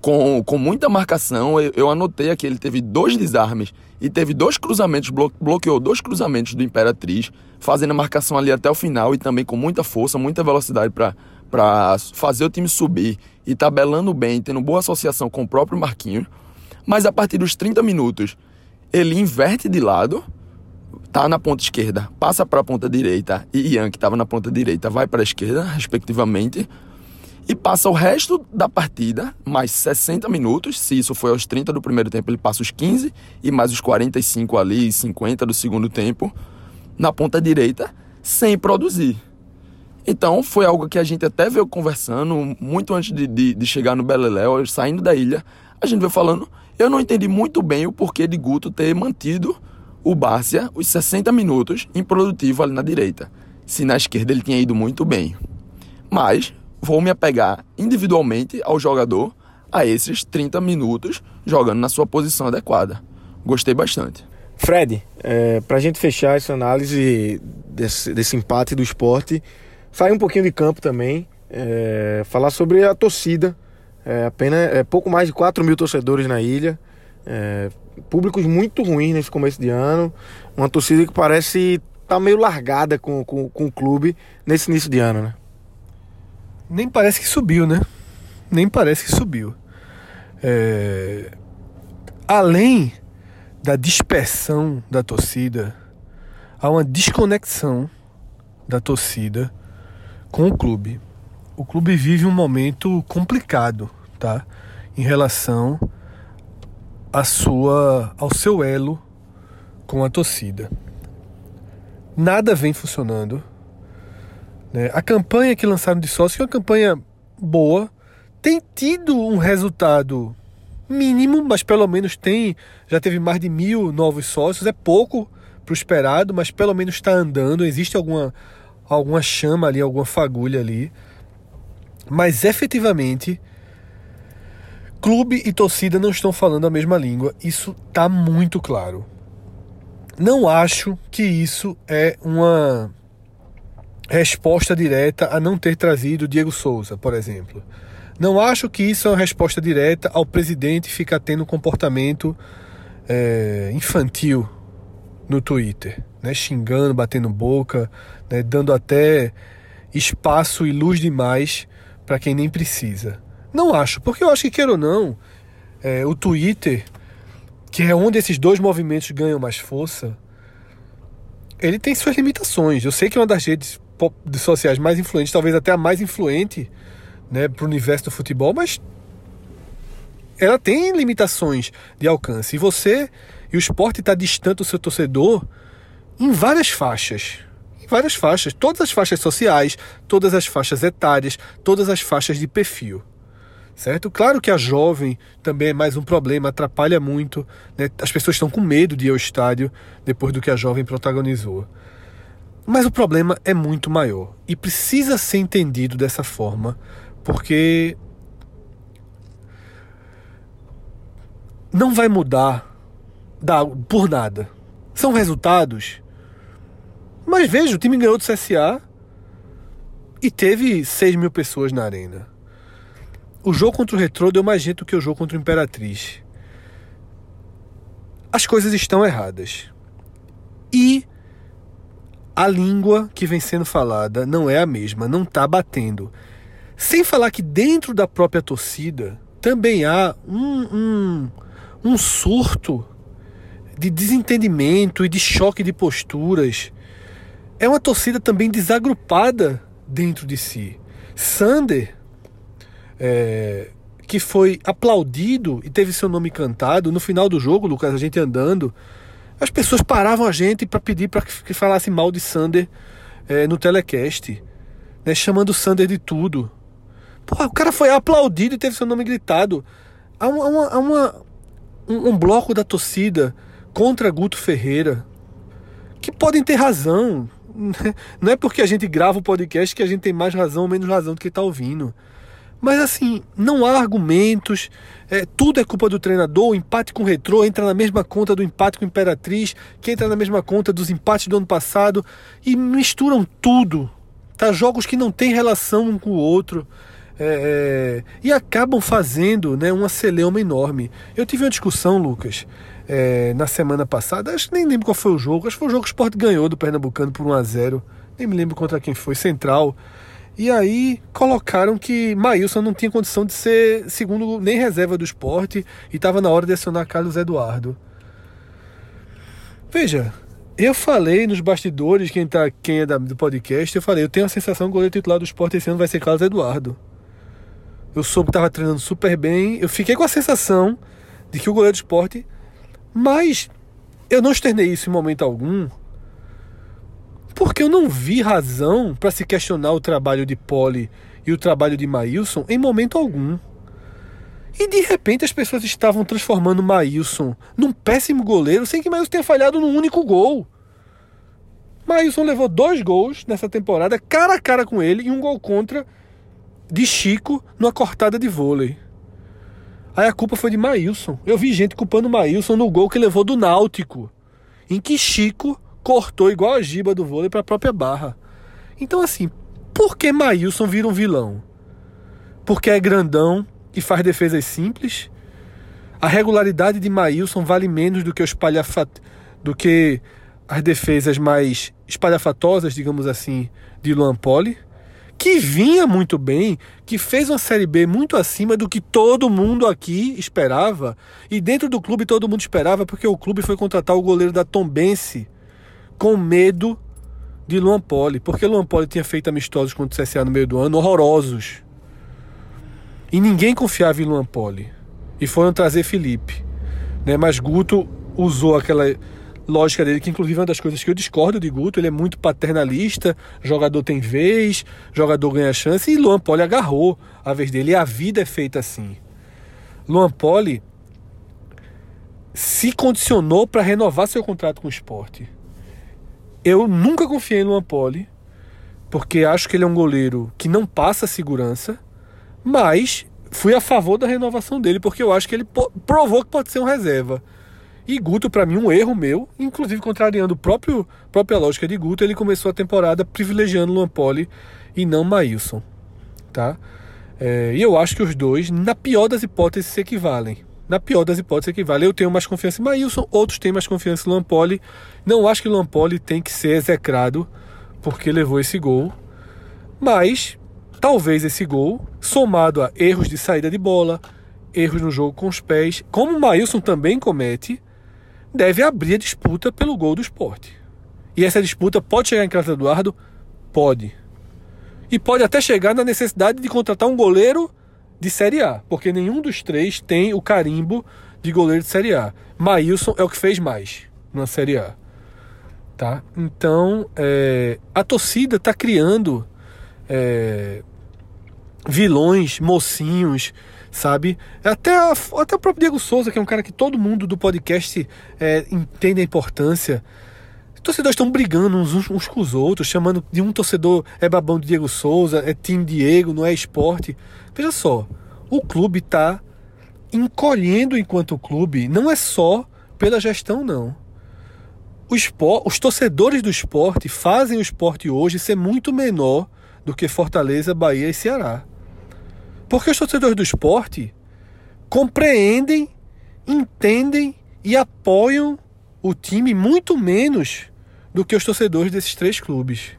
[SPEAKER 3] com, com muita marcação. Eu, eu anotei aqui, ele teve dois desarmes e teve dois cruzamentos, blo bloqueou dois cruzamentos do Imperatriz, fazendo a marcação ali até o final e também com muita força, muita velocidade para fazer o time subir e tabelando bem, tendo boa associação com o próprio Marquinhos. Mas a partir dos 30 minutos, ele inverte de lado, tá na ponta esquerda, passa para a ponta direita e Ian, que estava na ponta direita, vai para a esquerda, respectivamente. E passa o resto da partida, mais 60 minutos. Se isso foi aos 30 do primeiro tempo, ele passa os 15 e mais os 45 ali, 50 do segundo tempo, na ponta direita, sem produzir. Então foi algo que a gente até veio conversando muito antes de, de, de chegar no Beleléu, saindo da ilha. A gente veio falando. Eu não entendi muito bem o porquê de Guto ter mantido o Bárcia os 60 minutos improdutivo ali na direita. Se na esquerda ele tinha ido muito bem. Mas vou me apegar individualmente ao jogador a esses 30 minutos jogando na sua posição adequada. Gostei bastante.
[SPEAKER 1] Fred, é, para a gente fechar essa análise desse, desse empate do esporte, sair um pouquinho de campo também, é, falar sobre a torcida. É, apenas é, pouco mais de 4 mil torcedores na ilha. É, públicos muito ruins nesse começo de ano. Uma torcida que parece estar tá meio largada com, com, com o clube nesse início de ano, né?
[SPEAKER 2] Nem parece que subiu, né? Nem parece que subiu. É... Além da dispersão da torcida, há uma desconexão da torcida com o clube. O clube vive um momento complicado, tá? Em relação a sua, ao seu elo com a torcida. Nada vem funcionando. Né? A campanha que lançaram de sócio é uma campanha boa, tem tido um resultado mínimo, mas pelo menos tem, já teve mais de mil novos sócios, é pouco para o esperado, mas pelo menos está andando, existe alguma alguma chama ali, alguma fagulha ali. Mas efetivamente, clube e torcida não estão falando a mesma língua. Isso tá muito claro. Não acho que isso é uma resposta direta a não ter trazido Diego Souza, por exemplo. Não acho que isso é uma resposta direta ao presidente ficar tendo um comportamento é, infantil no Twitter, né? xingando, batendo boca, né? dando até espaço e luz demais para quem nem precisa. Não acho, porque eu acho que, queira ou não, é, o Twitter, que é onde esses dois movimentos ganham mais força, ele tem suas limitações. Eu sei que é uma das redes sociais mais influentes, talvez até a mais influente né, para o universo do futebol, mas ela tem limitações de alcance. E você e o esporte está distante do seu torcedor em várias faixas. Em várias faixas. Todas as faixas sociais, todas as faixas etárias, todas as faixas de perfil. Certo? Claro que a jovem também é mais um problema, atrapalha muito. Né? As pessoas estão com medo de ir ao estádio depois do que a jovem protagonizou. Mas o problema é muito maior e precisa ser entendido dessa forma, porque não vai mudar por nada. São resultados. Mas veja, o time ganhou do CSA e teve 6 mil pessoas na arena. O jogo contra o Retrô deu mais gente do que o jogo contra o Imperatriz. As coisas estão erradas. E a língua que vem sendo falada não é a mesma, não está batendo. Sem falar que dentro da própria torcida também há um, um, um surto de desentendimento e de choque de posturas. É uma torcida também desagrupada dentro de si. Sander, é, que foi aplaudido e teve seu nome cantado no final do jogo, Lucas, a gente andando, as pessoas paravam a gente para pedir para que falasse mal de Sander é, no telecast, né, chamando Sander de tudo. Porra, o cara foi aplaudido e teve seu nome gritado. Há, uma, há uma, um, um bloco da torcida contra Guto Ferreira que podem ter razão. (laughs) Não é porque a gente grava o podcast que a gente tem mais razão ou menos razão do que está ouvindo. Mas assim, não há argumentos, é, tudo é culpa do treinador, o empate com o Retrô entra na mesma conta do empate com o Imperatriz, que entra na mesma conta dos empates do ano passado, e misturam tudo. Tá? Jogos que não têm relação um com o outro. É, é, e acabam fazendo né, uma celeuma enorme. Eu tive uma discussão, Lucas, é, na semana passada, acho que nem lembro qual foi o jogo, acho que foi o jogo que o Sport ganhou do Pernambucano por 1 a 0 nem me lembro contra quem foi, Central. E aí colocaram que Maílson não tinha condição de ser segundo nem reserva do esporte e estava na hora de acionar Carlos Eduardo. Veja, eu falei nos bastidores, quem, tá, quem é da, do podcast, eu falei, eu tenho a sensação que o goleiro titular do esporte esse ano vai ser Carlos Eduardo. Eu soube que estava treinando super bem, eu fiquei com a sensação de que o goleiro do esporte. Mas eu não externei isso em momento algum porque eu não vi razão para se questionar o trabalho de Poli e o trabalho de Maílson em momento algum. E de repente as pessoas estavam transformando Maílson num péssimo goleiro sem que Maílson tenha falhado num único gol. Maílson levou dois gols nessa temporada, cara a cara com ele, e um gol contra de Chico numa cortada de vôlei. Aí a culpa foi de Maílson. Eu vi gente culpando Maílson no gol que levou do Náutico, em que Chico cortou igual a giba do vôlei para a própria barra. Então, assim, por que Maílson vira um vilão? Porque é grandão e faz defesas simples? A regularidade de Maílson vale menos do que, os palhafat... do que as defesas mais espalhafatosas, digamos assim, de Luan Poli? que vinha muito bem, que fez uma Série B muito acima do que todo mundo aqui esperava. E dentro do clube todo mundo esperava, porque o clube foi contratar o goleiro da Tombense, com medo de Luan Poli, porque Luan Poli tinha feito amistosos contra o CSA no meio do ano horrorosos. E ninguém confiava em Luan Poli. E foram trazer Felipe. Né? Mas Guto usou aquela lógica dele, que inclusive é uma das coisas que eu discordo de Guto, ele é muito paternalista, jogador tem vez, jogador ganha chance, e Luan Poli agarrou a vez dele, e a vida é feita assim. Luan Poli se condicionou para renovar seu contrato com o esporte. Eu nunca confiei no Ampoli, porque acho que ele é um goleiro que não passa segurança, mas fui a favor da renovação dele, porque eu acho que ele provou que pode ser um reserva. E Guto, para mim, um erro meu, inclusive contrariando a própria lógica de Guto, ele começou a temporada privilegiando Luan Poli e não Maílson. Tá? É, e eu acho que os dois, na pior das hipóteses, se equivalem. Na pior das hipóteses, se equivalem. Eu tenho mais confiança em Maílson, outros têm mais confiança em Luan Poli. Não acho que Luan Poli tem que ser execrado porque levou esse gol. Mas talvez esse gol, somado a erros de saída de bola, erros no jogo com os pés, como o Maílson também comete, deve abrir a disputa pelo gol do esporte. E essa disputa pode chegar em Carlos Eduardo? Pode. E pode até chegar na necessidade de contratar um goleiro de Série A, porque nenhum dos três tem o carimbo de goleiro de Série A. Maílson é o que fez mais na Série A. Tá? Então, é, a torcida está criando é, vilões, mocinhos, sabe? Até, a, até o próprio Diego Souza, que é um cara que todo mundo do podcast é, entende a importância. Torcedores estão brigando uns, uns, com os outros, chamando de um torcedor é babão de Diego Souza, é time Diego, não é esporte. Veja só, o clube está encolhendo enquanto clube, não é só pela gestão, não. Espor, os torcedores do esporte fazem o esporte hoje ser muito menor do que Fortaleza, Bahia e Ceará. Porque os torcedores do esporte compreendem, entendem e apoiam o time muito menos do que os torcedores desses três clubes.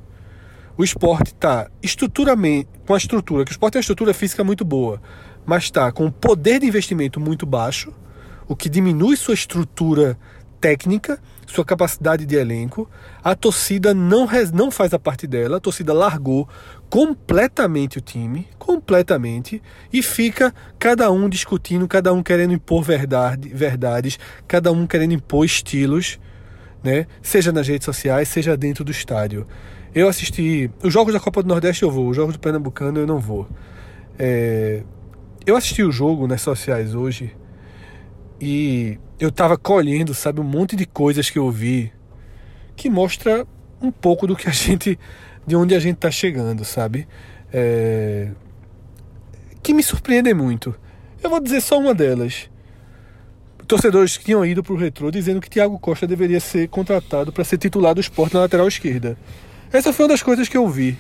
[SPEAKER 2] O esporte está estruturamente com a estrutura, que o esporte tem uma estrutura física muito boa, mas está com um poder de investimento muito baixo, o que diminui sua estrutura técnica, sua capacidade de elenco. A torcida não, não faz a parte dela, a torcida largou completamente o time, completamente, e fica cada um discutindo, cada um querendo impor verdade, verdades, cada um querendo impor estilos, né? seja nas redes sociais, seja dentro do estádio. Eu assisti. Os jogos da Copa do Nordeste eu vou, os jogos do Pernambucano eu não vou. É, eu assisti o jogo nas sociais hoje e eu tava colhendo, sabe, um monte de coisas que eu vi que mostra um pouco do que a (laughs) gente, de onde a gente tá chegando, sabe? É, que me surpreendem muito. Eu vou dizer só uma delas. Torcedores que tinham ido pro retrô dizendo que Thiago Costa deveria ser contratado para ser titular do esporte na lateral esquerda. Essa foi uma das coisas que eu vi.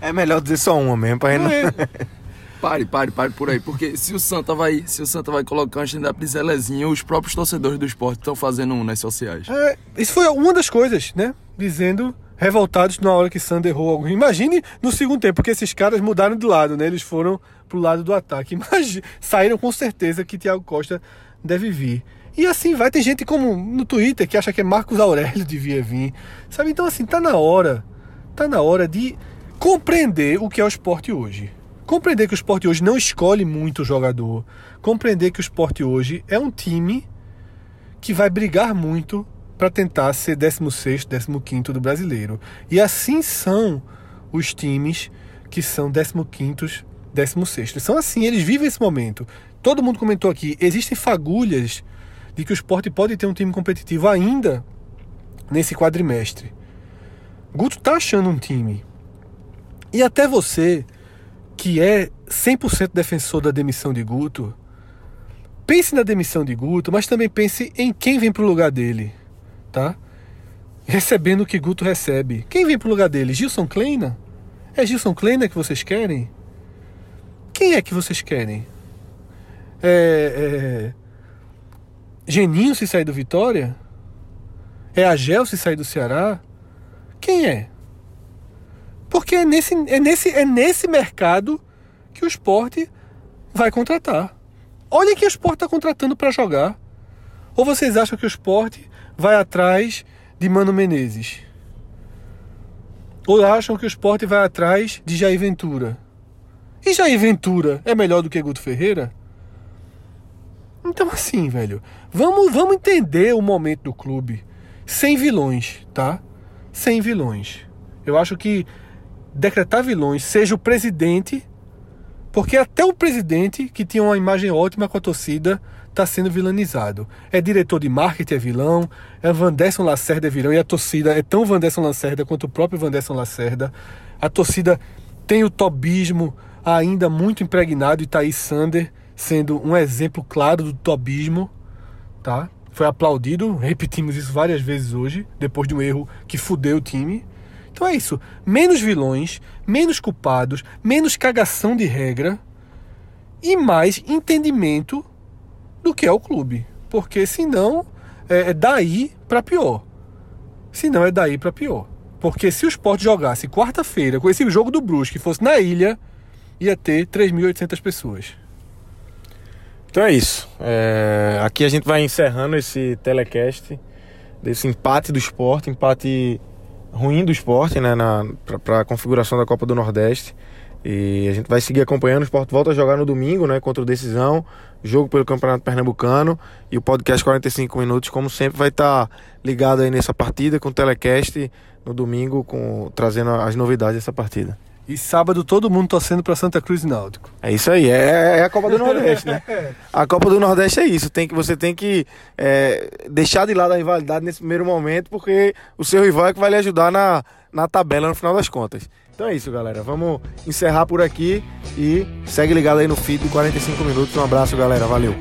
[SPEAKER 1] É melhor dizer só uma mesmo, pra gente não... É. (laughs)
[SPEAKER 3] Pare, pare, pare por aí. Porque se o Santa vai, se o Santa vai colocar um stand-up de Zelezinho, os próprios torcedores do esporte estão fazendo um nas sociais.
[SPEAKER 2] É, isso foi uma das coisas, né? Dizendo revoltados na hora que Santa errou algo. Imagine no segundo tempo, porque esses caras mudaram de lado, né? Eles foram pro lado do ataque. (laughs) Imagine, saíram com certeza que Thiago Costa deve vir. E assim vai, tem gente como no Twitter que acha que é Marcos Aurélio (laughs) devia vir. Sabe? Então assim, tá na hora. Tá na hora de compreender o que é o esporte hoje. Compreender que o esporte hoje não escolhe muito o jogador. Compreender que o esporte hoje é um time que vai brigar muito para tentar ser 16, 15 do brasileiro. E assim são os times que são 15, 16. São assim, eles vivem esse momento. Todo mundo comentou aqui, existem fagulhas de que o esporte pode ter um time competitivo ainda nesse quadrimestre. Guto tá achando um time. E até você que é 100% defensor da demissão de Guto, pense na demissão de Guto, mas também pense em quem vem para o lugar dele, tá? Recebendo o que Guto recebe. Quem vem para o lugar dele? Gilson Kleina? É Gilson Kleina que vocês querem? Quem é que vocês querem? É, é... Geninho se sair do Vitória? É a Gel se sair do Ceará? Quem é? Porque é nesse, é nesse, é nesse mercado que o esporte vai contratar. Olhem que o esporte está contratando para jogar. Ou vocês acham que o esporte vai atrás de Mano Menezes? Ou acham que o esporte vai atrás de Jair Ventura? E Jair Ventura é melhor do que Guto Ferreira? Então assim, velho, vamos, vamos entender o momento do clube sem vilões, tá? Sem vilões. Eu acho que decretar vilões seja o presidente, porque até o presidente, que tinha uma imagem ótima com a torcida, está sendo vilanizado. É diretor de marketing é vilão, é Vanderson Lacerda é vilão, e a torcida é tão Vanderson Lacerda quanto o próprio Vanderson Lacerda. A torcida tem o tobismo ainda muito impregnado e Thaís Sander sendo um exemplo claro do tobismo, tá? Foi aplaudido, repetimos isso várias vezes hoje, depois de um erro que fudeu o time. Então é isso. Menos vilões, menos culpados, menos cagação de regra e mais entendimento do que é o clube. Porque senão é, é daí para pior. Senão é daí para pior. Porque se o Sport jogasse quarta-feira com esse jogo do Brusque fosse na ilha, ia ter 3.800 pessoas.
[SPEAKER 1] Então é isso. É, aqui a gente vai encerrando esse telecast desse empate do esporte, empate ruim do esporte, né, para a configuração da Copa do Nordeste. E a gente vai seguir acompanhando. O Sport volta a jogar no domingo, né? Contra o Decisão, jogo pelo Campeonato Pernambucano. E o podcast 45 minutos, como sempre, vai estar tá ligado aí nessa partida com o telecast no domingo, com, trazendo as novidades dessa partida.
[SPEAKER 2] E sábado todo mundo torcendo para Santa Cruz e Náutico.
[SPEAKER 1] É isso aí, é, é a Copa do Nordeste, né? (laughs) A Copa do Nordeste é isso. Tem que, você tem que é, deixar de lado a rivalidade nesse primeiro momento, porque o seu rival é que vai lhe ajudar na, na tabela no final das contas. Então é isso, galera. Vamos encerrar por aqui e segue ligado aí no feed de 45 minutos. Um abraço, galera. Valeu.